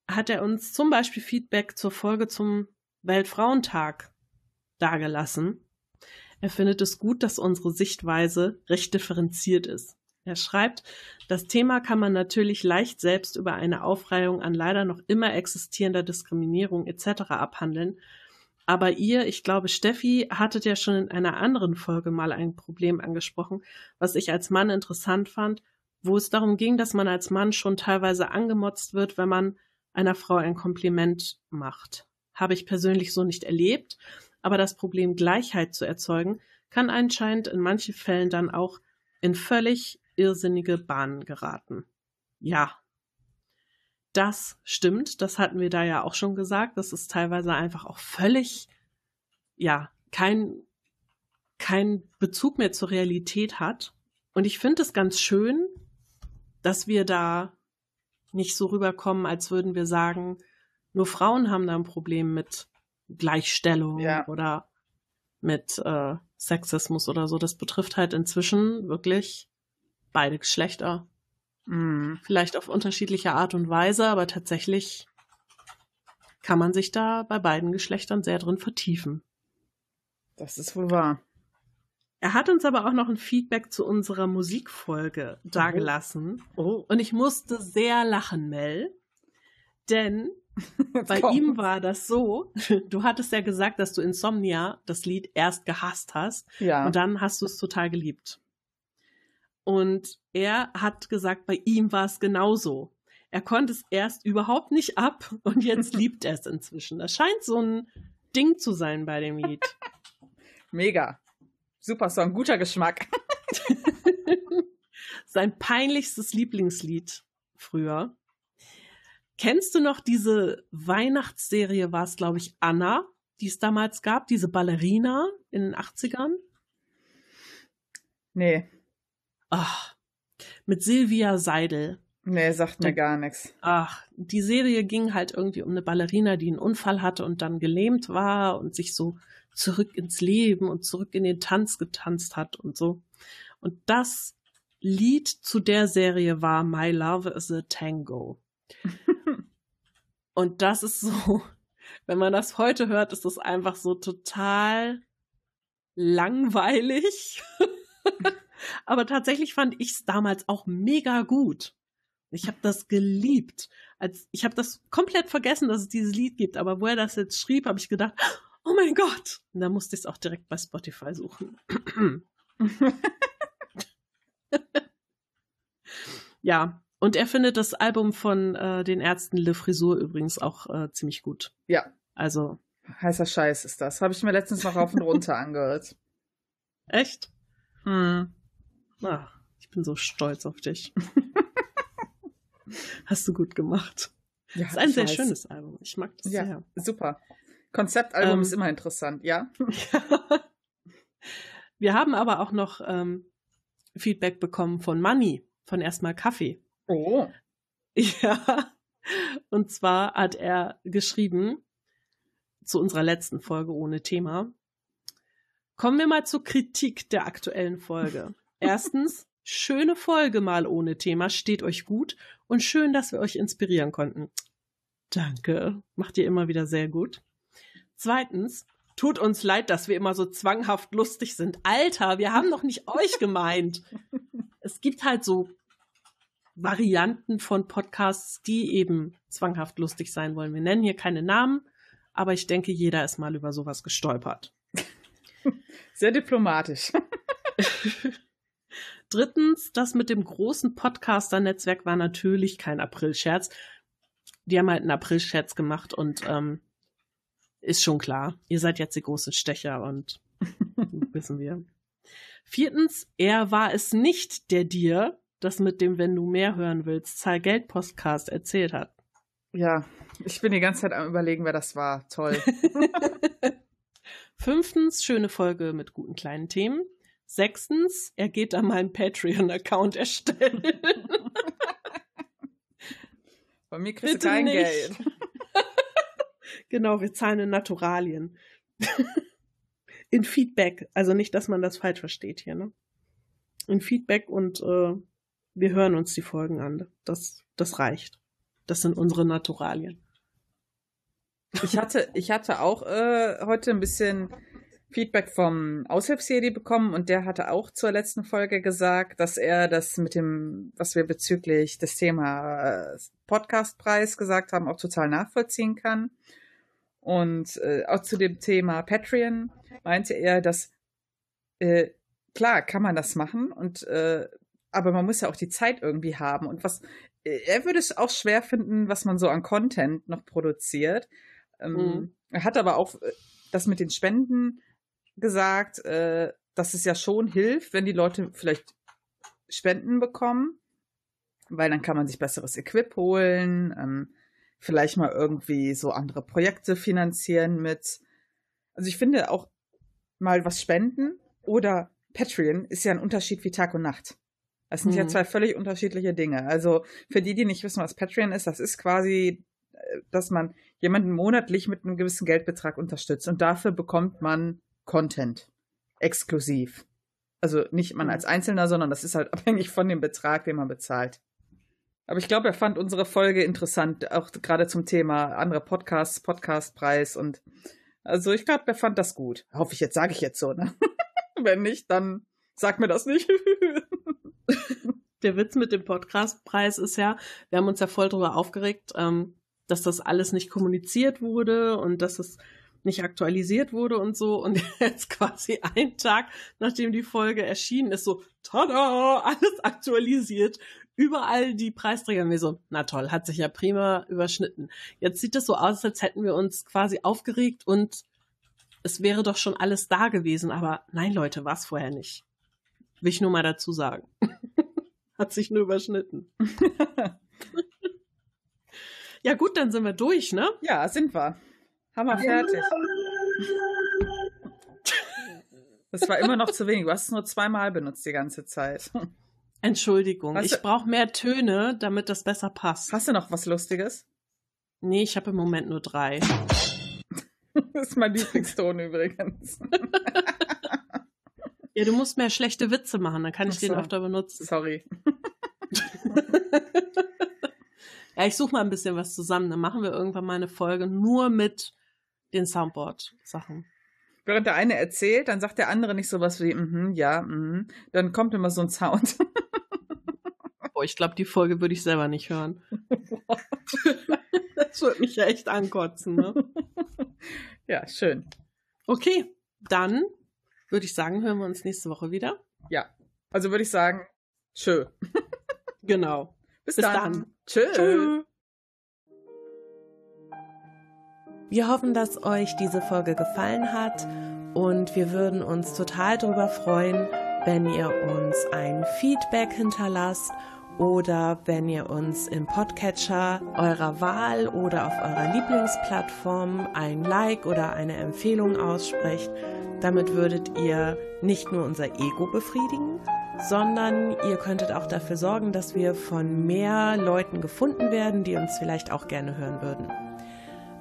hat er uns zum Beispiel Feedback zur Folge zum Weltfrauentag dargelassen. Er findet es gut, dass unsere Sichtweise recht differenziert ist. Er schreibt, das Thema kann man natürlich leicht selbst über eine Aufreihung an leider noch immer existierender Diskriminierung etc. abhandeln. Aber ihr, ich glaube, Steffi, hattet ja schon in einer anderen Folge mal ein Problem angesprochen, was ich als Mann interessant fand, wo es darum ging, dass man als Mann schon teilweise angemotzt wird, wenn man einer Frau ein Kompliment macht. Habe ich persönlich so nicht erlebt, aber das Problem Gleichheit zu erzeugen, kann anscheinend in manchen Fällen dann auch in völlig irrsinnige Bahnen geraten. Ja, das stimmt, das hatten wir da ja auch schon gesagt, dass es teilweise einfach auch völlig, ja, kein, kein Bezug mehr zur Realität hat. Und ich finde es ganz schön, dass wir da nicht so rüberkommen, als würden wir sagen, nur Frauen haben da ein Problem mit Gleichstellung ja. oder mit äh, Sexismus oder so. Das betrifft halt inzwischen wirklich beide Geschlechter. Mhm. Vielleicht auf unterschiedliche Art und Weise, aber tatsächlich kann man sich da bei beiden Geschlechtern sehr drin vertiefen. Das ist wohl wahr. Er hat uns aber auch noch ein Feedback zu unserer Musikfolge dargelassen. Oh. oh. Und ich musste sehr lachen, Mel. Denn *laughs* bei komm. ihm war das so, du hattest ja gesagt, dass du Insomnia, das Lied, erst gehasst hast. Ja. Und dann hast du es total geliebt. Und er hat gesagt, bei ihm war es genauso. Er konnte es erst überhaupt nicht ab *laughs* und jetzt *laughs* liebt er es inzwischen. Das scheint so ein Ding zu sein bei dem Lied. *laughs* Mega. Super Song, guter Geschmack. Sein peinlichstes Lieblingslied früher. Kennst du noch diese Weihnachtsserie, war es, glaube ich, Anna, die es damals gab, diese Ballerina in den 80ern? Nee. Ach, mit Silvia Seidel. Nee, sagt mir gar nichts. Ach, die Serie ging halt irgendwie um eine Ballerina, die einen Unfall hatte und dann gelähmt war und sich so zurück ins Leben und zurück in den Tanz getanzt hat und so. Und das Lied zu der Serie war My Love is a Tango. *laughs* Und das ist so, wenn man das heute hört, ist das einfach so total langweilig. *laughs* Aber tatsächlich fand ich es damals auch mega gut. Ich habe das geliebt. Als ich habe das komplett vergessen, dass es dieses Lied gibt. Aber wo er das jetzt schrieb, habe ich gedacht, oh mein Gott. Und da musste ich es auch direkt bei Spotify suchen. *laughs* ja, und er findet das Album von äh, den Ärzten Le Frisur übrigens auch äh, ziemlich gut. Ja. Also. Heißer Scheiß ist das. Habe ich mir letztens noch auf und runter *laughs* angehört. Echt? Hm. Ach, ich bin so stolz auf dich. *laughs* Hast du gut gemacht. Ja, das ist ein sehr weiß. schönes Album. Ich mag das ja, sehr. Super. Konzeptalbum ähm, ist immer interessant, ja? *laughs* ja. Wir haben aber auch noch ähm, Feedback bekommen von Manny, von erstmal Kaffee. Oh. *laughs* Ja. Und zwar hat er geschrieben zu unserer letzten Folge ohne Thema. Kommen wir mal zur Kritik der aktuellen Folge. Erstens, schöne Folge mal ohne Thema, steht euch gut und schön, dass wir euch inspirieren konnten. Danke, macht ihr immer wieder sehr gut. Zweitens, tut uns leid, dass wir immer so zwanghaft lustig sind. Alter, wir haben doch nicht euch gemeint. Es gibt halt so Varianten von Podcasts, die eben zwanghaft lustig sein wollen. Wir nennen hier keine Namen, aber ich denke, jeder ist mal über sowas gestolpert. Sehr diplomatisch. *laughs* Drittens, das mit dem großen Podcaster-Netzwerk war natürlich kein April-Scherz. Die haben halt einen April-Scherz gemacht und ähm, ist schon klar. Ihr seid jetzt die großen Stecher und *laughs* wissen wir. Viertens, er war es nicht, der dir das mit dem, wenn du mehr hören willst, Zahl Geld Podcast erzählt hat. Ja, ich bin die ganze Zeit am überlegen, wer das war. Toll. *laughs* *laughs* Fünftens, schöne Folge mit guten kleinen Themen. Sechstens, er geht da mal einen Patreon-Account erstellen. *laughs* Bei mir kriegst Bitte du kein nicht. Geld. *laughs* genau, wir zahlen in Naturalien. *laughs* in Feedback. Also nicht, dass man das falsch versteht hier, ne? In Feedback und äh, wir hören uns die Folgen an. Das, das reicht. Das sind unsere Naturalien. Ich hatte, ich hatte auch äh, heute ein bisschen Feedback vom Aushilfsjedi bekommen und der hatte auch zur letzten Folge gesagt, dass er das mit dem, was wir bezüglich des Thema äh, Podcastpreis gesagt haben, auch total nachvollziehen kann. Und äh, auch zu dem Thema Patreon meinte er, dass äh, klar kann man das machen und äh, aber man muss ja auch die Zeit irgendwie haben und was äh, er würde es auch schwer finden, was man so an Content noch produziert. Ähm, mhm. Er hat aber auch äh, das mit den Spenden gesagt, äh, dass es ja schon hilft, wenn die Leute vielleicht Spenden bekommen, weil dann kann man sich besseres Equip holen, ähm, vielleicht mal irgendwie so andere Projekte finanzieren mit. Also ich finde auch mal was spenden oder Patreon ist ja ein Unterschied wie Tag und Nacht. Das sind mhm. ja zwei völlig unterschiedliche Dinge. Also für die, die nicht wissen, was Patreon ist, das ist quasi, äh, dass man jemanden monatlich mit einem gewissen Geldbetrag unterstützt und dafür bekommt man Content exklusiv. Also nicht man als Einzelner, sondern das ist halt *laughs* abhängig von dem Betrag, den man bezahlt. Aber ich glaube, er fand unsere Folge interessant, auch gerade zum Thema andere Podcasts, Podcastpreis und also ich glaube, er fand das gut. Hoffe ich jetzt, sage ich jetzt so, ne? *laughs* Wenn nicht, dann sag mir das nicht. *laughs* Der Witz mit dem Podcastpreis ist ja, wir haben uns ja voll darüber aufgeregt, ähm, dass das alles nicht kommuniziert wurde und dass es nicht aktualisiert wurde und so. Und *laughs* jetzt quasi ein Tag, nachdem die Folge erschienen ist, so, tada, alles aktualisiert. Überall die Preisträger. Wir so, na toll, hat sich ja prima überschnitten. Jetzt sieht es so aus, als hätten wir uns quasi aufgeregt und es wäre doch schon alles da gewesen. Aber nein, Leute, war es vorher nicht. Will ich nur mal dazu sagen. *laughs* hat sich nur überschnitten. *laughs* ja gut, dann sind wir durch, ne? Ja, sind wir. Hammer fertig. Das war immer noch zu wenig. Du hast es nur zweimal benutzt die ganze Zeit. Entschuldigung, hast ich brauche mehr Töne, damit das besser passt. Hast du noch was Lustiges? Nee, ich habe im Moment nur drei. das ist mein Lieblingston übrigens. *laughs* ja, du musst mehr schlechte Witze machen, dann kann ich so. den öfter benutzen. Sorry. *laughs* ja, ich suche mal ein bisschen was zusammen. Dann machen wir irgendwann mal eine Folge nur mit den Soundboard-Sachen. Während der eine erzählt, dann sagt der andere nicht sowas wie, mhm, ja, mhm. Dann kommt immer so ein Sound. *laughs* Boah, ich glaube, die Folge würde ich selber nicht hören. *laughs* das würde mich ja echt ankotzen, ne? Ja, schön. Okay, dann würde ich sagen, hören wir uns nächste Woche wieder. Ja, also würde ich sagen, tschö. *laughs* genau. Bis, Bis dann. dann. Tschö. tschö. Wir hoffen, dass euch diese Folge gefallen hat und wir würden uns total darüber freuen, wenn ihr uns ein Feedback hinterlasst oder wenn ihr uns im Podcatcher eurer Wahl oder auf eurer Lieblingsplattform ein Like oder eine Empfehlung aussprecht. Damit würdet ihr nicht nur unser Ego befriedigen, sondern ihr könntet auch dafür sorgen, dass wir von mehr Leuten gefunden werden, die uns vielleicht auch gerne hören würden.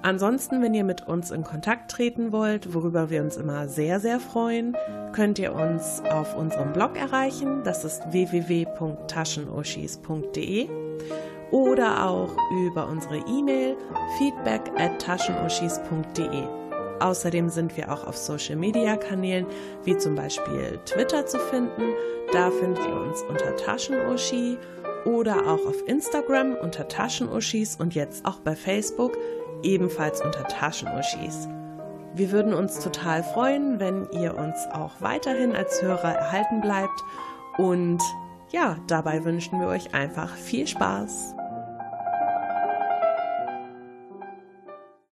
Ansonsten, wenn ihr mit uns in Kontakt treten wollt, worüber wir uns immer sehr, sehr freuen, könnt ihr uns auf unserem Blog erreichen. Das ist www.taschenuschis.de oder auch über unsere E-Mail feedback at taschenuschis.de. Außerdem sind wir auch auf Social Media Kanälen wie zum Beispiel Twitter zu finden. Da findet ihr uns unter Taschenuschi oder auch auf Instagram unter Taschenuschis und jetzt auch bei Facebook ebenfalls unter Taschenuschis. Wir würden uns total freuen, wenn ihr uns auch weiterhin als Hörer erhalten bleibt und ja, dabei wünschen wir euch einfach viel Spaß.